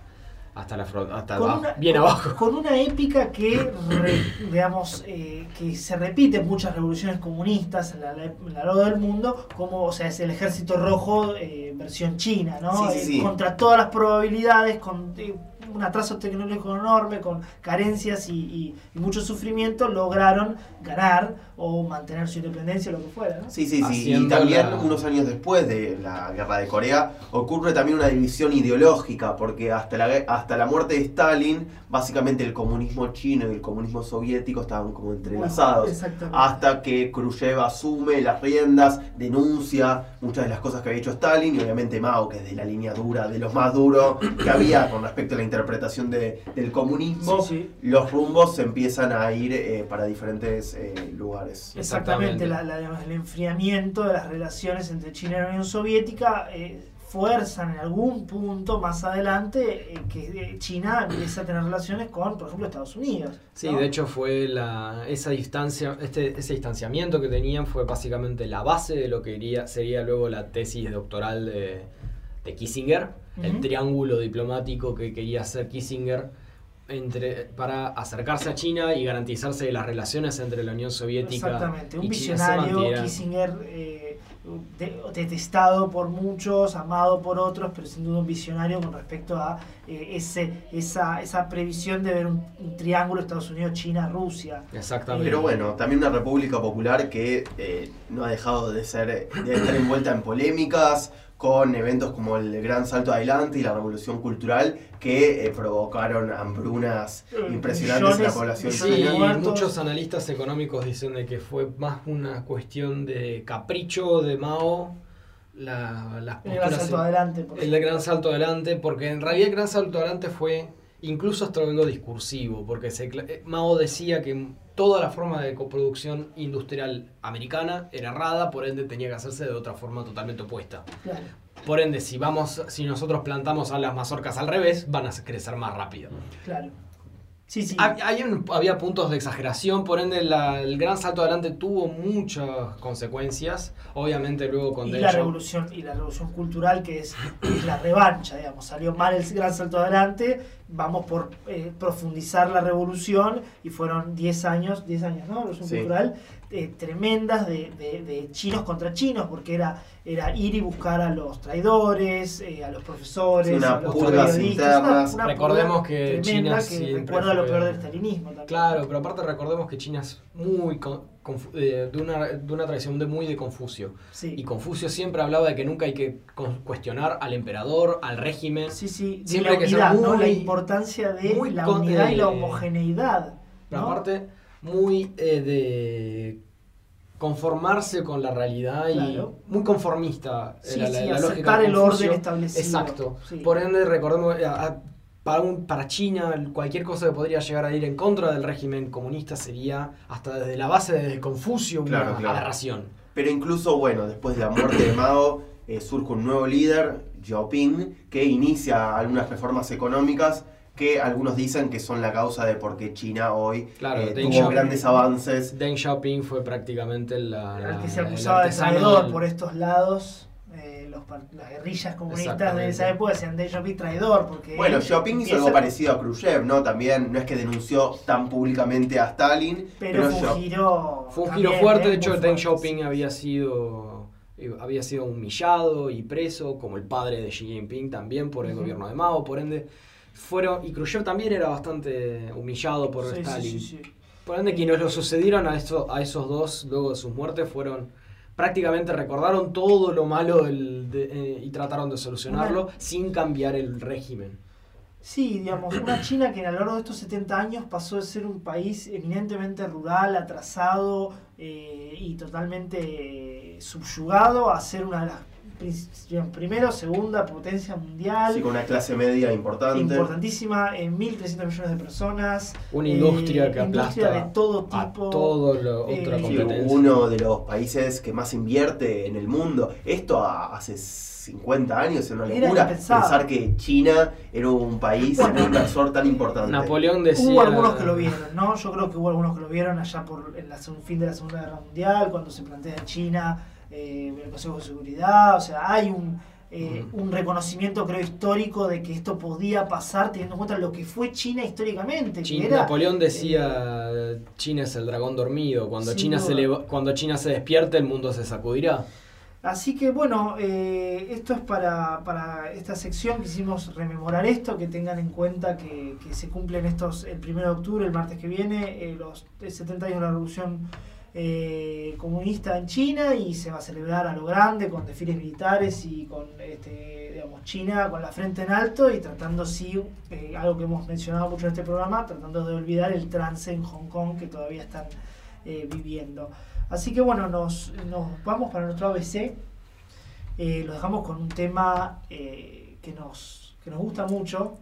hasta la hasta Con abajo, una- bien con- abajo. Con una épica que, re- digamos, eh, que se repite en muchas revoluciones comunistas a la, a lo largo del mundo, como, o sea, es el ejército rojo eh, versión china, ¿no? Sí, sí, Eh, sí. Contra todas las probabilidades, con eh, un atraso tecnológico enorme, con carencias y, y- y mucho sufrimiento, lograron ganar o mantener su independencia o lo que fuera, ¿no? Sí, sí, sí. Y también la- unos años después de la guerra de Corea ocurre también una división ideológica, porque hasta la, hasta la muerte de Stalin, básicamente el comunismo chino y el comunismo soviético estaban como entrelazados. Exactamente. Hasta que Khrushchev asume las riendas, denuncia muchas de las cosas que había hecho Stalin y obviamente Mao, que es de la línea dura, de los más duros que había con respecto a la interpretación de- del comunismo, Sí, sí. los rumbos se empiezan a ir eh, para diferentes eh, lugares. Exactamente, la- la- digamos, el enfriamiento de las relaciones entre China y la Unión Soviética eh, fuerzan en algún punto más adelante eh, que eh, China empiece a tener relaciones con, por ejemplo, Estados Unidos. Sí, ¿no? de hecho fue la, esa distancia, este, ese distanciamiento que tenían fue básicamente la base de lo que iría, sería luego la tesis doctoral de, de Kissinger, el triángulo diplomático que quería hacer Kissinger entre, para acercarse a China y garantizarse las relaciones entre la Unión Soviética Exactamente, un y China se visionario, mantuvieran. Kissinger, eh, de- detestado por muchos, amado por otros, pero sin duda un visionario con respecto a eh, ese, esa, esa previsión de ver un, un triángulo Estados Unidos, China, Rusia. Exactamente. Pero bueno, también una república popular que eh, no ha dejado de ser de estar envuelta en polémicas con eventos como el Gran Salto Adelante y la Revolución Cultural que eh, provocaron hambrunas Eh, impresionantes en la población Sí, muchos analistas económicos dicen de que fue más una cuestión de capricho de Mao, la, las El gran salto adelante. por el gran salto adelante, porque en realidad el gran salto adelante fue incluso hasta algo discursivo, porque se eh, Mao decía que toda la forma de coproducción industrial americana era errada, por ende tenía que hacerse de otra forma totalmente opuesta. Claro. Por ende, si vamos, si nosotros plantamos a las mazorcas al revés, van a crecer más rápido. Claro. Sí, sí. Hab- hay un- había puntos de exageración, por ende la- el gran salto adelante tuvo muchas consecuencias. Obviamente luego con y la revolución y la revolución cultural que es, es la revancha digamos salió mal el gran salto adelante vamos por eh, profundizar la revolución y fueron 10 años 10 años no revolución Sí. cultural eh, tremendas de, de- de chinos contra chinos porque era era ir y buscar a los traidores eh, a los profesores Sí, una a los periodistas internas. Recordemos purga que tremenda China que recuerda lo peor del estalinismo también. Claro, pero aparte recordemos que China es muy con- confu- eh, de, una, de una tradición de, muy de Confucio. Sí. Y Confucio siempre hablaba de que nunca hay que cuestionar al emperador, al régimen. Sí, sí, Siempre la hay que ser unidad, ¿no? La muy- importancia de muy la unidad y la eh, homogeneidad. Pero ¿no? aparte, muy eh, de conformarse con la realidad Claro. y muy conformista Sí, era la, sí, la aceptar lógica de el orden establecido. Exacto. Sí. Por ende, recordemos, eh, a- a- para, un- para China, cualquier cosa que podría llegar a ir en contra del régimen comunista sería, hasta desde la base de Confucio, una Claro, claro. aberración. Pero incluso, bueno, después de la muerte de Mao, eh, surge un nuevo líder, Xiaoping, que inicia algunas reformas económicas que algunos dicen que son la causa de por qué China hoy Claro, eh, tuvo Xiaoping- grandes avances. Deng Xiaoping fue prácticamente la, Al que se el acusaba de traidor del- por estos lados, eh, los las guerrillas comunistas de esa época decían Deng Xiaoping traidor. Porque Bueno, Xiaoping hizo algo parecido a Khrushchev, ¿no? También no es que denunció tan públicamente a Stalin, Pero fue un Xia- giro. Fue un giro fuerte, eh, de hecho Deng fuerte, Xiaoping había sido había sido humillado y preso, como el padre de Xi Jinping también por el gobierno de Mao, por ende fueron y Khrushchev también era bastante humillado por Sí, Stalin. sí. Por ende quienes lo sucedieron a, esto- a esos dos luego de sus muertes fueron prácticamente recordaron todo lo malo del- de- eh, y trataron de solucionarlo sin cambiar el régimen. Sí, digamos, una China que a lo largo de estos 70 años pasó de ser un país eminentemente rural, atrasado eh, y totalmente eh, subyugado a ser una de las primero, segunda potencia mundial. sí, con una clase media importante. Importantísima, en 1.300 millones de personas. Una eh, industria que industria aplasta de todo a tipo. todo lo otra eh, competencia. uno de los países que más invierte en el mundo. Esto a- hace 50 años era una locura pensar que China era un país Bueno. un inversor tan importante. Napoleón decía Hubo algunos que lo vieron, ¿no? Yo creo que hubo algunos que lo vieron allá por el fin de la Segunda Guerra Mundial, cuando se plantea en China eh, el Consejo de Seguridad. O sea, hay un, eh, un reconocimiento, creo, histórico de que esto podía pasar teniendo en cuenta lo que fue China históricamente. Chi- que era, Napoleón decía China es el dragón dormido. Cuando China se leva- cuando China se despierte, el mundo se sacudirá. Así que bueno, eh, esto es para, para esta sección, quisimos rememorar esto, que tengan en cuenta que, que se cumplen estos el 1 de octubre, el martes que viene, eh, los 70 años de la revolución eh, comunista en China y se va a celebrar a lo grande con desfiles militares y con este, digamos, China con la frente en alto y tratando sí, eh, algo que hemos mencionado mucho en este programa, tratando de olvidar el trance en Hong Kong que todavía están eh, viviendo. Así que bueno, nos, nos vamos para nuestro ABC. Lo dejamos con un tema que, nos, que nos gusta mucho.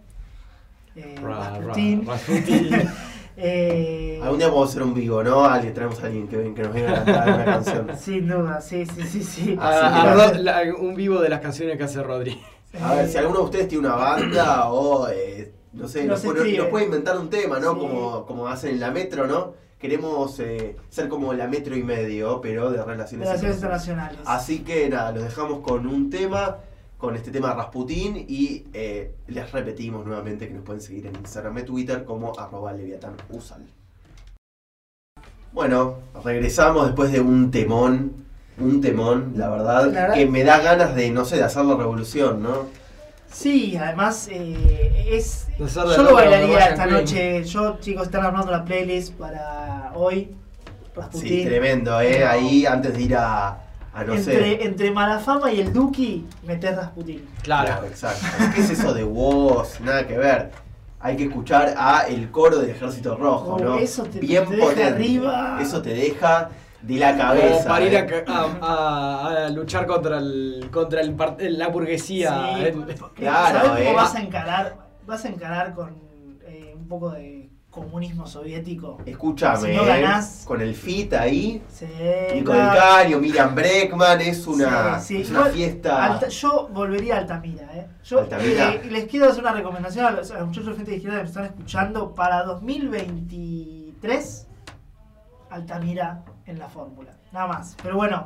Ra- ra- Rasputin. Eh, Algún día podemos hacer un vivo, ¿no? Alguien, traemos a alguien que, que nos venga a cantar una canción. Sin duda, sí, sí, sí, sí. A- Así a que- Rod- la- un vivo de las canciones que hace Rodri. A ver, si alguno de ustedes tiene una banda o, eh, no sé, Nos nos, puede, nos puede inventar un tema, ¿no? Sí. Como, como hacen en la metro, ¿no? Queremos eh, ser como la metro y medio, pero de relaciones, Relaciones internacionales. internacionales. Así que nada, los dejamos con un tema, con este tema Rasputín y eh, les repetimos nuevamente que nos pueden seguir en Instagram y Twitter como arroba leviatán usal. Bueno, regresamos después de un temón, un temón, la verdad, La verdad- que me da ganas de, no sé, de hacer la revolución, ¿no? Sí, además eh, es. De de Yo lo bailaría esta noche. Yo, chicos, están armando la playlist para hoy. Rasputin. Sí, tremendo, ¿eh? Ahí antes de ir a, a no entre, entre Malafama y el Duki, metés Rasputin. Claro. exacto. ¿Qué es eso de voz? Nada que ver. Hay que escuchar a el coro del Ejército Rojo, Oh, ¿no? eso te- Bien te deja potente. arriba. Eso te deja de la Como cabeza. para ir ¿eh? a, a- a- a luchar contra el contra el par- la burguesía. Sí, en- Claro, ¿Sabes cómo eh. vas a encarar? Vas a encarar con eh, un poco de comunismo soviético. Escúchame, Si no ¿eh? ganás- con el fit ahí, Sí, Nico del claro. Caño, Miriam Breckman, es una, Sí, sí. es una Igual, fiesta. Alta- yo volvería a Altamira, ¿eh? Yo Altamira. eh, les quiero hacer una recomendación a los, a los muchachos de gente de izquierda que me están escuchando para 2023 Altamira en la fórmula. Nada más. Pero bueno.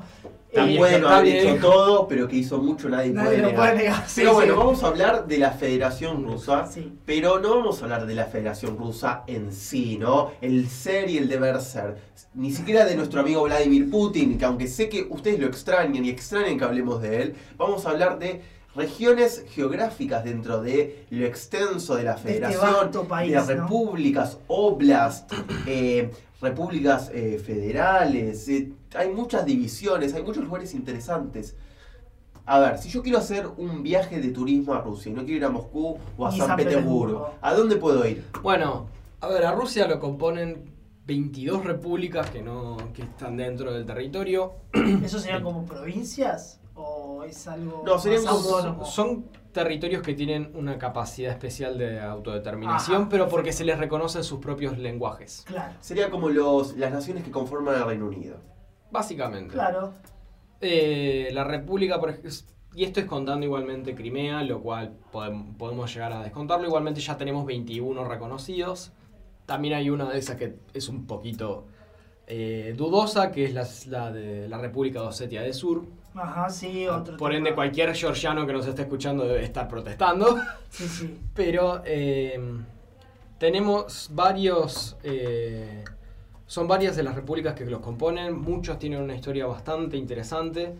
Tan eh, bueno haber hecho todo, pero que hizo mucho nadie, Nadie puede lo negar. puede negar, sí, pero bueno, sí. vamos a hablar de la Federación Rusa, Sí. pero no vamos a hablar de la Federación Rusa en sí, ¿no? El ser y el deber ser. Ni siquiera de nuestro amigo Vladimir Putin, que aunque sé que ustedes lo extrañan y extrañan que hablemos de él, vamos a hablar de regiones geográficas dentro de lo extenso de la De este Federación, país, de ¿no? repúblicas, oblast, eh, repúblicas eh, federales. eh, hay muchas divisiones, hay muchos lugares interesantes. A ver, si yo quiero hacer un viaje de turismo a Rusia y no quiero ir a Moscú o a San, San Petersburgo, Petersburgo. ¿a dónde puedo ir? Bueno, a ver, a Rusia lo componen 22 repúblicas que no que están dentro del territorio. ¿Eso serían como provincias? ¿O es algo No, serían más como- autónomo? Son territorios que tienen una capacidad especial de autodeterminación, Ajá, pero porque se les reconocen sus propios lenguajes. Claro, Sería como los, las naciones que conforman el Reino Unido. Básicamente. claro. Eh, la República, por ejemplo, y esto es contando igualmente Crimea, lo cual podem- podemos llegar a descontarlo. Igualmente ya tenemos 21 reconocidos. También hay una de esas que es un poquito eh, dudosa, que es la, la de la República de Osetia del Sur. Ajá, sí, otro Por tema. ende, cualquier georgiano que nos esté escuchando debe estar protestando. Sí, sí. Pero eh, tenemos varios. eh, son varias de las repúblicas que los componen. Muchos tienen una historia bastante interesante.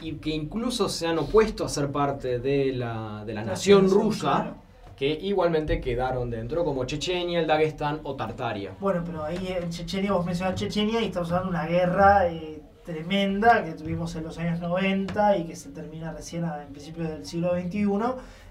Y que incluso se han opuesto a ser parte de la, de la nación Nación, rusa. claro. Que igualmente quedaron dentro, como Chechenia, el Dagestán o Tartaria. Bueno, pero ahí en Chechenia, vos mencionás Chechenia y estamos hablando de una guerra eh, tremenda que tuvimos en los años 90 y que se termina recién a en principios del siglo XXI,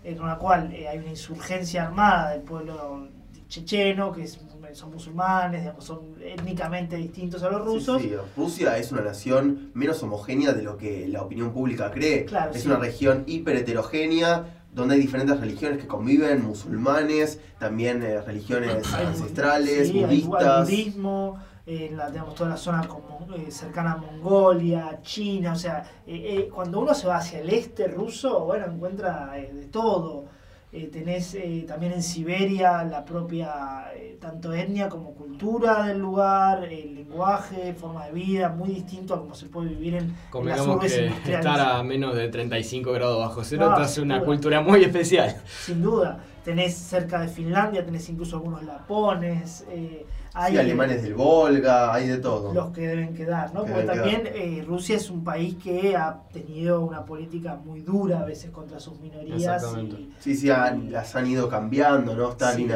en la cual eh, hay una insurgencia armada del pueblo checheno, que es- son musulmanes, digamos, son étnicamente distintos a los rusos. Sí, sí, Rusia es una nación menos homogénea de lo que la opinión pública cree. Claro, es sí. una región hiper heterogénea donde hay diferentes religiones que conviven, musulmanes, también eh, religiones ancestrales, hay budistas. budismo, en la, digamos, toda la zona como, eh, cercana a Mongolia, China, o sea, eh, eh, cuando uno se va hacia el este ruso, bueno, encuentra eh, de todo. Eh, tenés eh, también en Siberia la propia, eh, tanto etnia como cultura del lugar, el lenguaje, forma de vida, muy distinto a como se puede vivir en, en las urbes que estar a menos de 35 grados bajo cero No, te hace una duda. cultura muy especial. Sin duda. Tenés cerca de Finlandia, tenés incluso algunos lapones. eh, hay Sí, alemanes del Volga, hay de todo. los que deben quedar, ¿no? Que Porque también eh, Rusia es un país que ha tenido una política muy dura a veces contra sus minorías. Exactamente. Y, Sí, sí, han- las han ido cambiando, ¿no? Stalin Sí.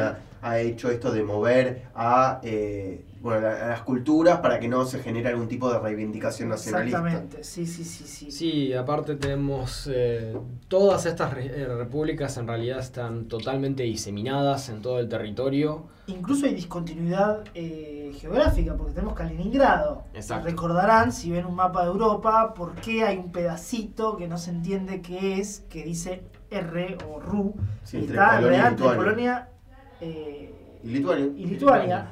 Ha, hecho esto de mover a, eh, bueno, a las culturas para que no se genere algún tipo de reivindicación nacionalista. exactamente, sí, sí, sí, sí. Sí, aparte tenemos eh, todas estas re- eh, repúblicas en realidad están totalmente diseminadas en todo el territorio. Incluso hay discontinuidad eh, geográfica, porque tenemos Kaliningrado. Exacto. Recordarán, si ven un mapa de Europa, por qué hay un pedacito que no se entiende qué es, que dice R o RU, Sí, y entre está en Polonia y realidad entre Lituania. Polonia eh, ¿Y Lituania? y Lituania.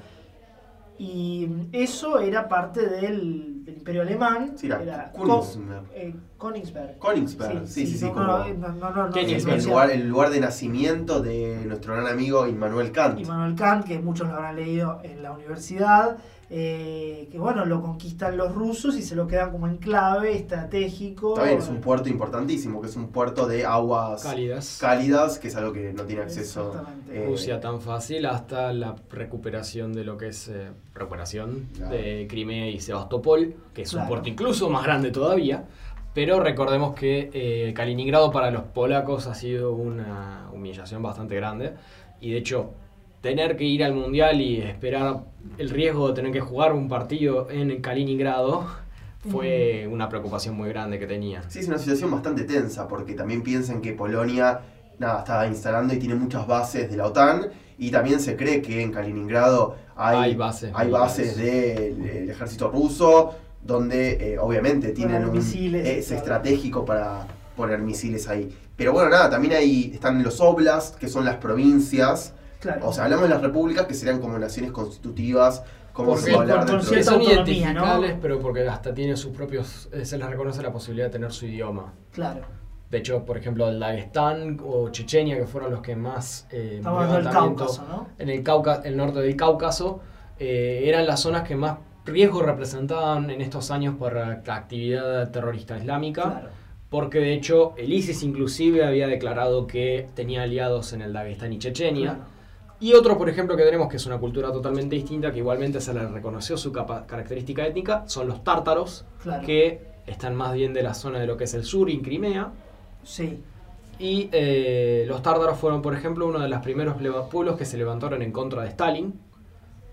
Y eso era parte del, del Imperio Alemán. Sí, era era Königsberg. Eh, Königsberg. Königsberg, sí, sí, sí, el lugar de nacimiento de nuestro gran amigo Immanuel Kant. Immanuel Kant, que muchos lo habrán leído en la universidad, eh, que bueno, lo conquistan los rusos y se lo quedan como enclave estratégico. Está bien, es un puerto importantísimo, que es un puerto de aguas Cálidas. cálidas, que es algo que no tiene acceso. Eh, Rusia tan fácil hasta la recuperación de lo que es eh, recuperación Claro. de Crimea y Sebastopol, que es Claro. un puerto incluso más grande todavía. Pero recordemos que eh, Kaliningrado para los polacos ha sido una humillación bastante grande. Y de hecho, tener que ir al mundial y esperar el riesgo de tener que jugar un partido en Kaliningrado fue una preocupación muy grande que tenía. Sí, es una situación bastante tensa, porque también piensan que Polonia nada, está instalando y tiene muchas bases de la OTAN, y también se cree que en Kaliningrado hay, Hay bases hay bases del del ejército ruso, donde eh, obviamente tienen un... misiles, es claro. estratégico para poner misiles ahí. Pero bueno, nada, también hay, están los oblast, que son las provincias, Claro. o sea, hablamos de las repúblicas que serían como naciones constitutivas, como Porque se va a hablar con dentro de son identificables, ¿no? pero porque hasta tienen sus propios, eh, se les reconoce la posibilidad de tener su idioma. Claro. De hecho, por ejemplo, el Dagestán o Chechenia, que fueron los que más eh, del Cáucaso, ¿no? en el, Cauca, el norte del Cáucaso, eh, eran las zonas que más riesgo representaban en estos años por la actividad terrorista islámica. Claro. Porque de hecho el ISIS inclusive había declarado que tenía aliados en el Dagestán y Chechenia. Claro. Y otro, por ejemplo, que tenemos que es una cultura totalmente distinta, que igualmente se le reconoció su característica étnica, son los tártaros, Claro. que están más bien de la zona de lo que es el sur y Crimea. Sí. Y eh, los tártaros fueron, por ejemplo, uno de los primeros pueblos que se levantaron en contra de Stalin.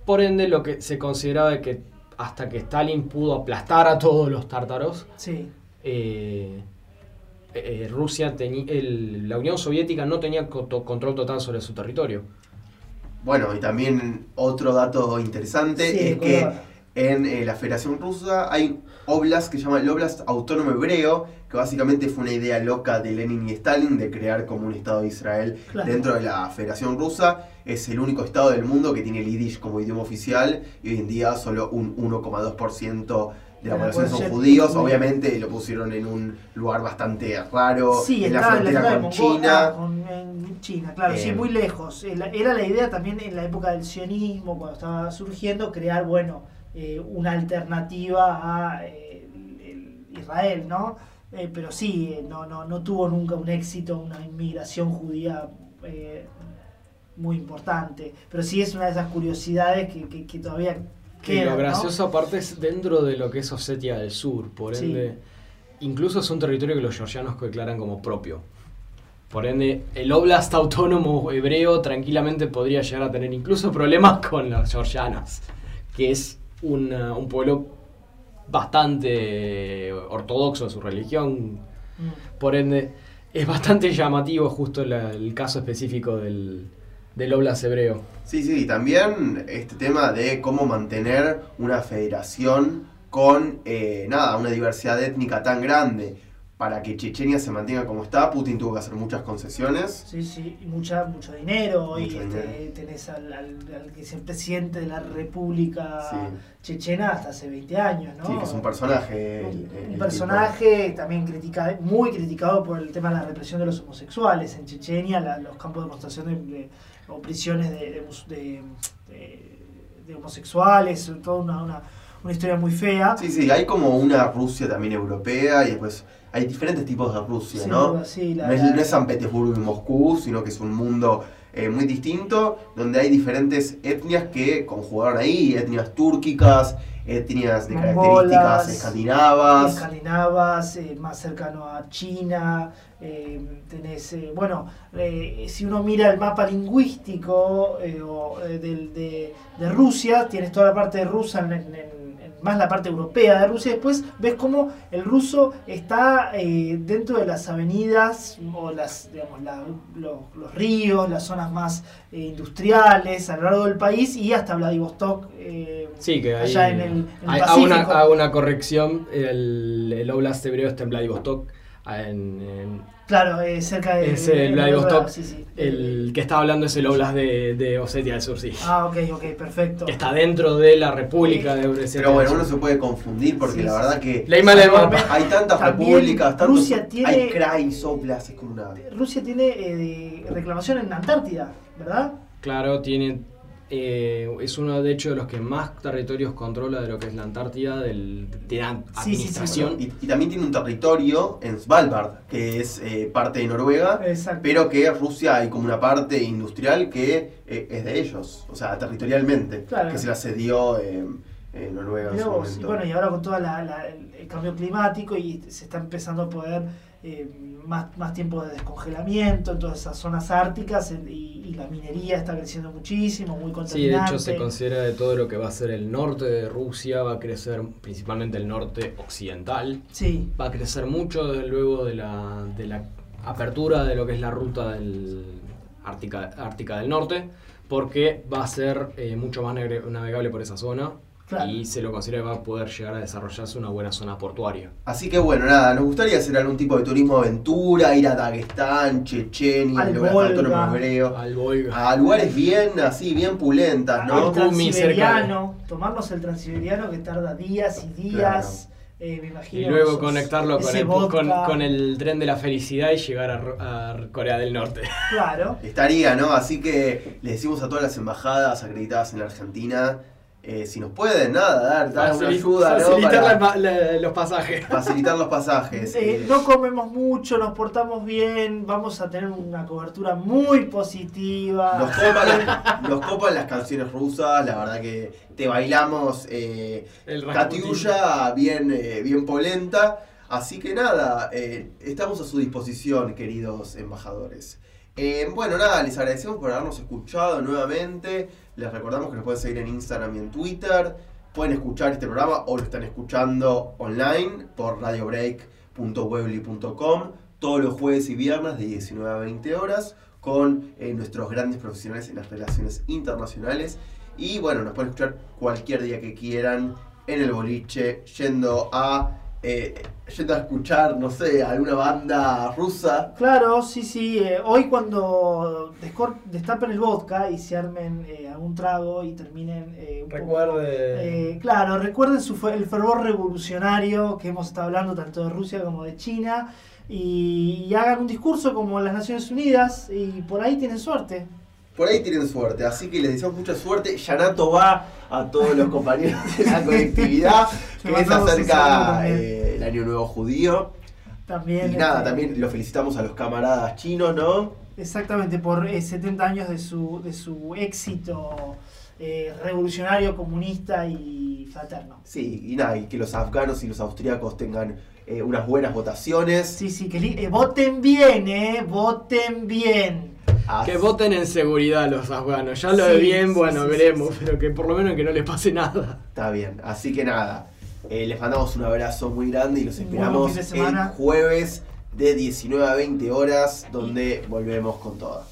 Por ende, lo que se consideraba que hasta que Stalin pudo aplastar a todos los tártaros, Sí. eh, eh, Rusia tenía, el- la Unión Soviética no tenía control total sobre su territorio. Bueno, y también otro dato interesante Sí, es que en eh, la Federación Rusa hay oblast que se llama el Oblast Autónomo Hebreo, que básicamente fue una idea loca de Lenin y Stalin de crear como un Estado de Israel Claro. dentro de la Federación Rusa. Es el único Estado del mundo que tiene el Yiddish como idioma oficial y hoy en día solo un 1,2% de la la población son judíos. Obviamente lo pusieron en un lugar bastante raro, Sí, en la la frontera de con Mongolia, China. con- en China, claro, sí, Eh, muy lejos. Era era la idea también en la época del sionismo, cuando estaba surgiendo, crear, bueno, eh, una alternativa a eh, el- el Israel, ¿no? Eh, pero sí, eh, no, no, no tuvo nunca un éxito, una inmigración judía eh, muy importante. Pero sí es una de esas curiosidades que, que- que todavía Quedan, lo ¿no? gracioso aparte es dentro de lo que es Osetia del Sur, por Sí. ende, incluso es un territorio que los georgianos declaran como propio. Por ende, el Oblast autónomo hebreo tranquilamente podría llegar a tener incluso problemas con los georgianos, que es una- un pueblo bastante ortodoxo en su religión. Mm. Por ende, es bastante llamativo justo la- el caso específico del, del Oblast hebreo. Sí, sí, y también este tema de cómo mantener una federación con, eh, nada, una diversidad étnica tan grande. Para que Chechenia se mantenga como está, Putin tuvo que hacer muchas concesiones. Sí, sí, y mucha, mucho dinero. y este, dinero. tenés al, al- al que es el presidente de la República Sí. Chechena hasta hace 20 años, ¿no? Sí, que es un personaje. el- el- Un el personaje también critica, muy criticado por el tema de la represión de los homosexuales. En Chechenia, la- los campos de concentración de, de- o prisiones de, de de- de- homosexuales, toda una, una, una historia muy fea. Sí, sí, hay como una Rusia también europea y después hay diferentes tipos de Rusia, Sin ¿no? sí, la- no, es, no es San Petersburgo y Moscú, sino que es un mundo eh, muy distinto, donde hay diferentes etnias que conjugaron ahí, etnias túrquicas, etnias de Mongolas, características escandinavas. escandinavas, eh, más cercano a China, eh, tenés, eh, bueno, eh, si uno mira el mapa lingüístico eh, o, eh, de, de Rusia, tienes toda la parte rusa, en, en- en- más la parte europea de Rusia, después ves cómo el ruso está eh, dentro de las avenidas o las, digamos, la- los, los ríos, las zonas más eh, industriales a lo largo del país y hasta Vladivostok. eh, Sí, que allá en el, el hay- hago, una, Pacífico. hago una corrección, el, el Oblast hebreo está en Vladivostok, en, en- Claro, eh, cerca de. es el Vladivostok, Sí, sí. el que estaba hablando es el Oblast de, de Osetia del Sur, sí. Ah, ok, ok, perfecto. Que está dentro de la República de Osetia Pero bueno, uno se puede confundir porque Sí, la verdad sí. que el mapa. hay tantas También repúblicas, tantos, Rusia tiene- hay krais, oblast, es como una... Rusia tiene eh, reclamación en Antártida, ¿verdad? Claro, tiene, eh, es uno de hecho de los que más territorios controla de lo que es la Antártida, del, Sí, sí, sí, administración. Y, y también tiene un territorio en Svalbard, que es eh, parte de Noruega, Exacto. pero que Rusia hay como una parte industrial que eh, es de ellos, o sea, territorialmente, Claro. que se la cedió Noruega en su y bueno, y ahora con todo el cambio climático y se está empezando a poder eh, más, más tiempo de descongelamiento en todas esas zonas árticas y, y la minería está creciendo muchísimo, muy Sí, de contaminante. hecho se considera de todo lo que va a ser el norte de Rusia, va a crecer principalmente el norte occidental, Sí, va a crecer mucho desde luego de la, de la apertura de lo que es la ruta del Ártica, Ártica del Norte, porque va a ser eh, mucho más naveg- navegable por esa zona Claro. y se lo considera que va a poder llegar a desarrollarse una buena zona portuaria. Así que bueno, nada, nos gustaría hacer algún tipo de turismo aventura, ir a Dagestán, Chechenia, Al Volga. Autónomo Hebreo, Al Volga. a lugares bien así, bien pulentas, ¿no? Transiberiano, tomarnos el transiberiano que tarda días y días, eh, me Y imagino. luego esos- conectarlo con el, con, con el tren de la felicidad y llegar a, a Corea del Norte. Claro. Estaría, ¿no? Así que le decimos a todas las embajadas acreditadas en la Argentina, eh, si nos pueden, nada, dar, dar una ayuda, ¿no? facilitar Para la pa- la- los pasajes. facilitar los pasajes. Eh, no comemos mucho, nos portamos bien, vamos a tener una cobertura muy positiva. Nos copan, las, nos copan las canciones rusas, la verdad que te bailamos eh, El bien, eh, bien polenta. Así que nada, eh, estamos a su disposición, queridos embajadores. Eh, bueno, nada, les agradecemos por habernos escuchado nuevamente. Les recordamos que nos pueden seguir en Instagram y en Twitter. Pueden escuchar este programa o lo están escuchando online por radiobreak.webly.com todos los jueves y viernes de 19 a 20 horas con eh, nuestros grandes profesionales en las relaciones internacionales. Y bueno, nos pueden escuchar cualquier día que quieran en el boliche, yendo a eh, yendo a escuchar, no sé, alguna banda rusa. Claro, sí, sí. eh, hoy cuando destapen el vodka y se armen eh, algún trago y terminen eh, un poco- Recuerde. eh, claro, recuerden su, fe- el fervor revolucionario que hemos estado hablando tanto de Rusia como de China y, y hagan un discurso como en las Naciones Unidas y por ahí tienen suerte. Por ahí tienen suerte, así que les deseamos mucha suerte. Yanato va a todos los compañeros de la colectividad, Le que saludo acerca eh, el Año Nuevo Judío. También, Y nada, este, también lo felicitamos a los camaradas chinos, ¿no? Exactamente, por eh, 70 años de su, de su éxito eh, revolucionario, comunista y fraterno. Sí, y nada, y que los afganos y los austríacos tengan eh, unas buenas votaciones. Sí, sí, que eh, voten bien, ¿eh? Voten bien. Que voten en seguridad los afganos. Ya lo Sí, de bien, sí, bueno, sí, veremos, sí, sí. pero que por lo menos que no les pase nada. Está bien, así que nada, eh, les mandamos un abrazo muy grande y los esperamos el jueves de 19 a 20 horas, donde volvemos con todo.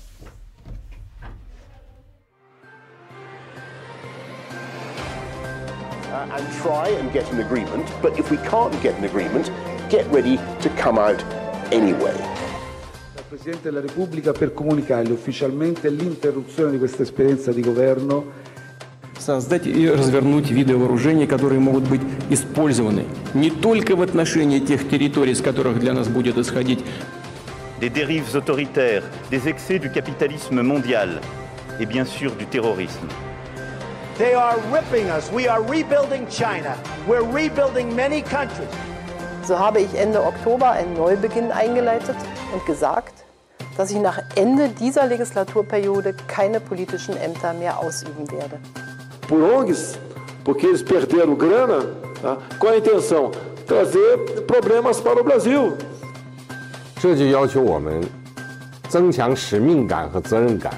uh, and try and get an agreement. But if we can't get an agreement, get ready to come out anyway. Presidente della Repubblica per comunicarle ufficialmente l'interruzione di questa esperienza di governo Создать и развернуть виды вооружений, которые могут быть использованы не только в отношении тех территорий, с которых для нас будет исходить Des dérives autoritaires, des excès du capitalisme mondial et bien sûr du terrorisme. They are ripping us. We are rebuilding China. We're rebuilding many countries. So habe ich Ende Oktober einen Neubeginn eingeleitet und gesagt, dass ich nach Ende dieser Legislaturperiode keine politischen Ämter mehr ausüben werde. por ONGs, porque eles perderam grana. tá? Qual a intenção? Trazer problemas para o Brasil. 这就要求我们增强使命感和责任感，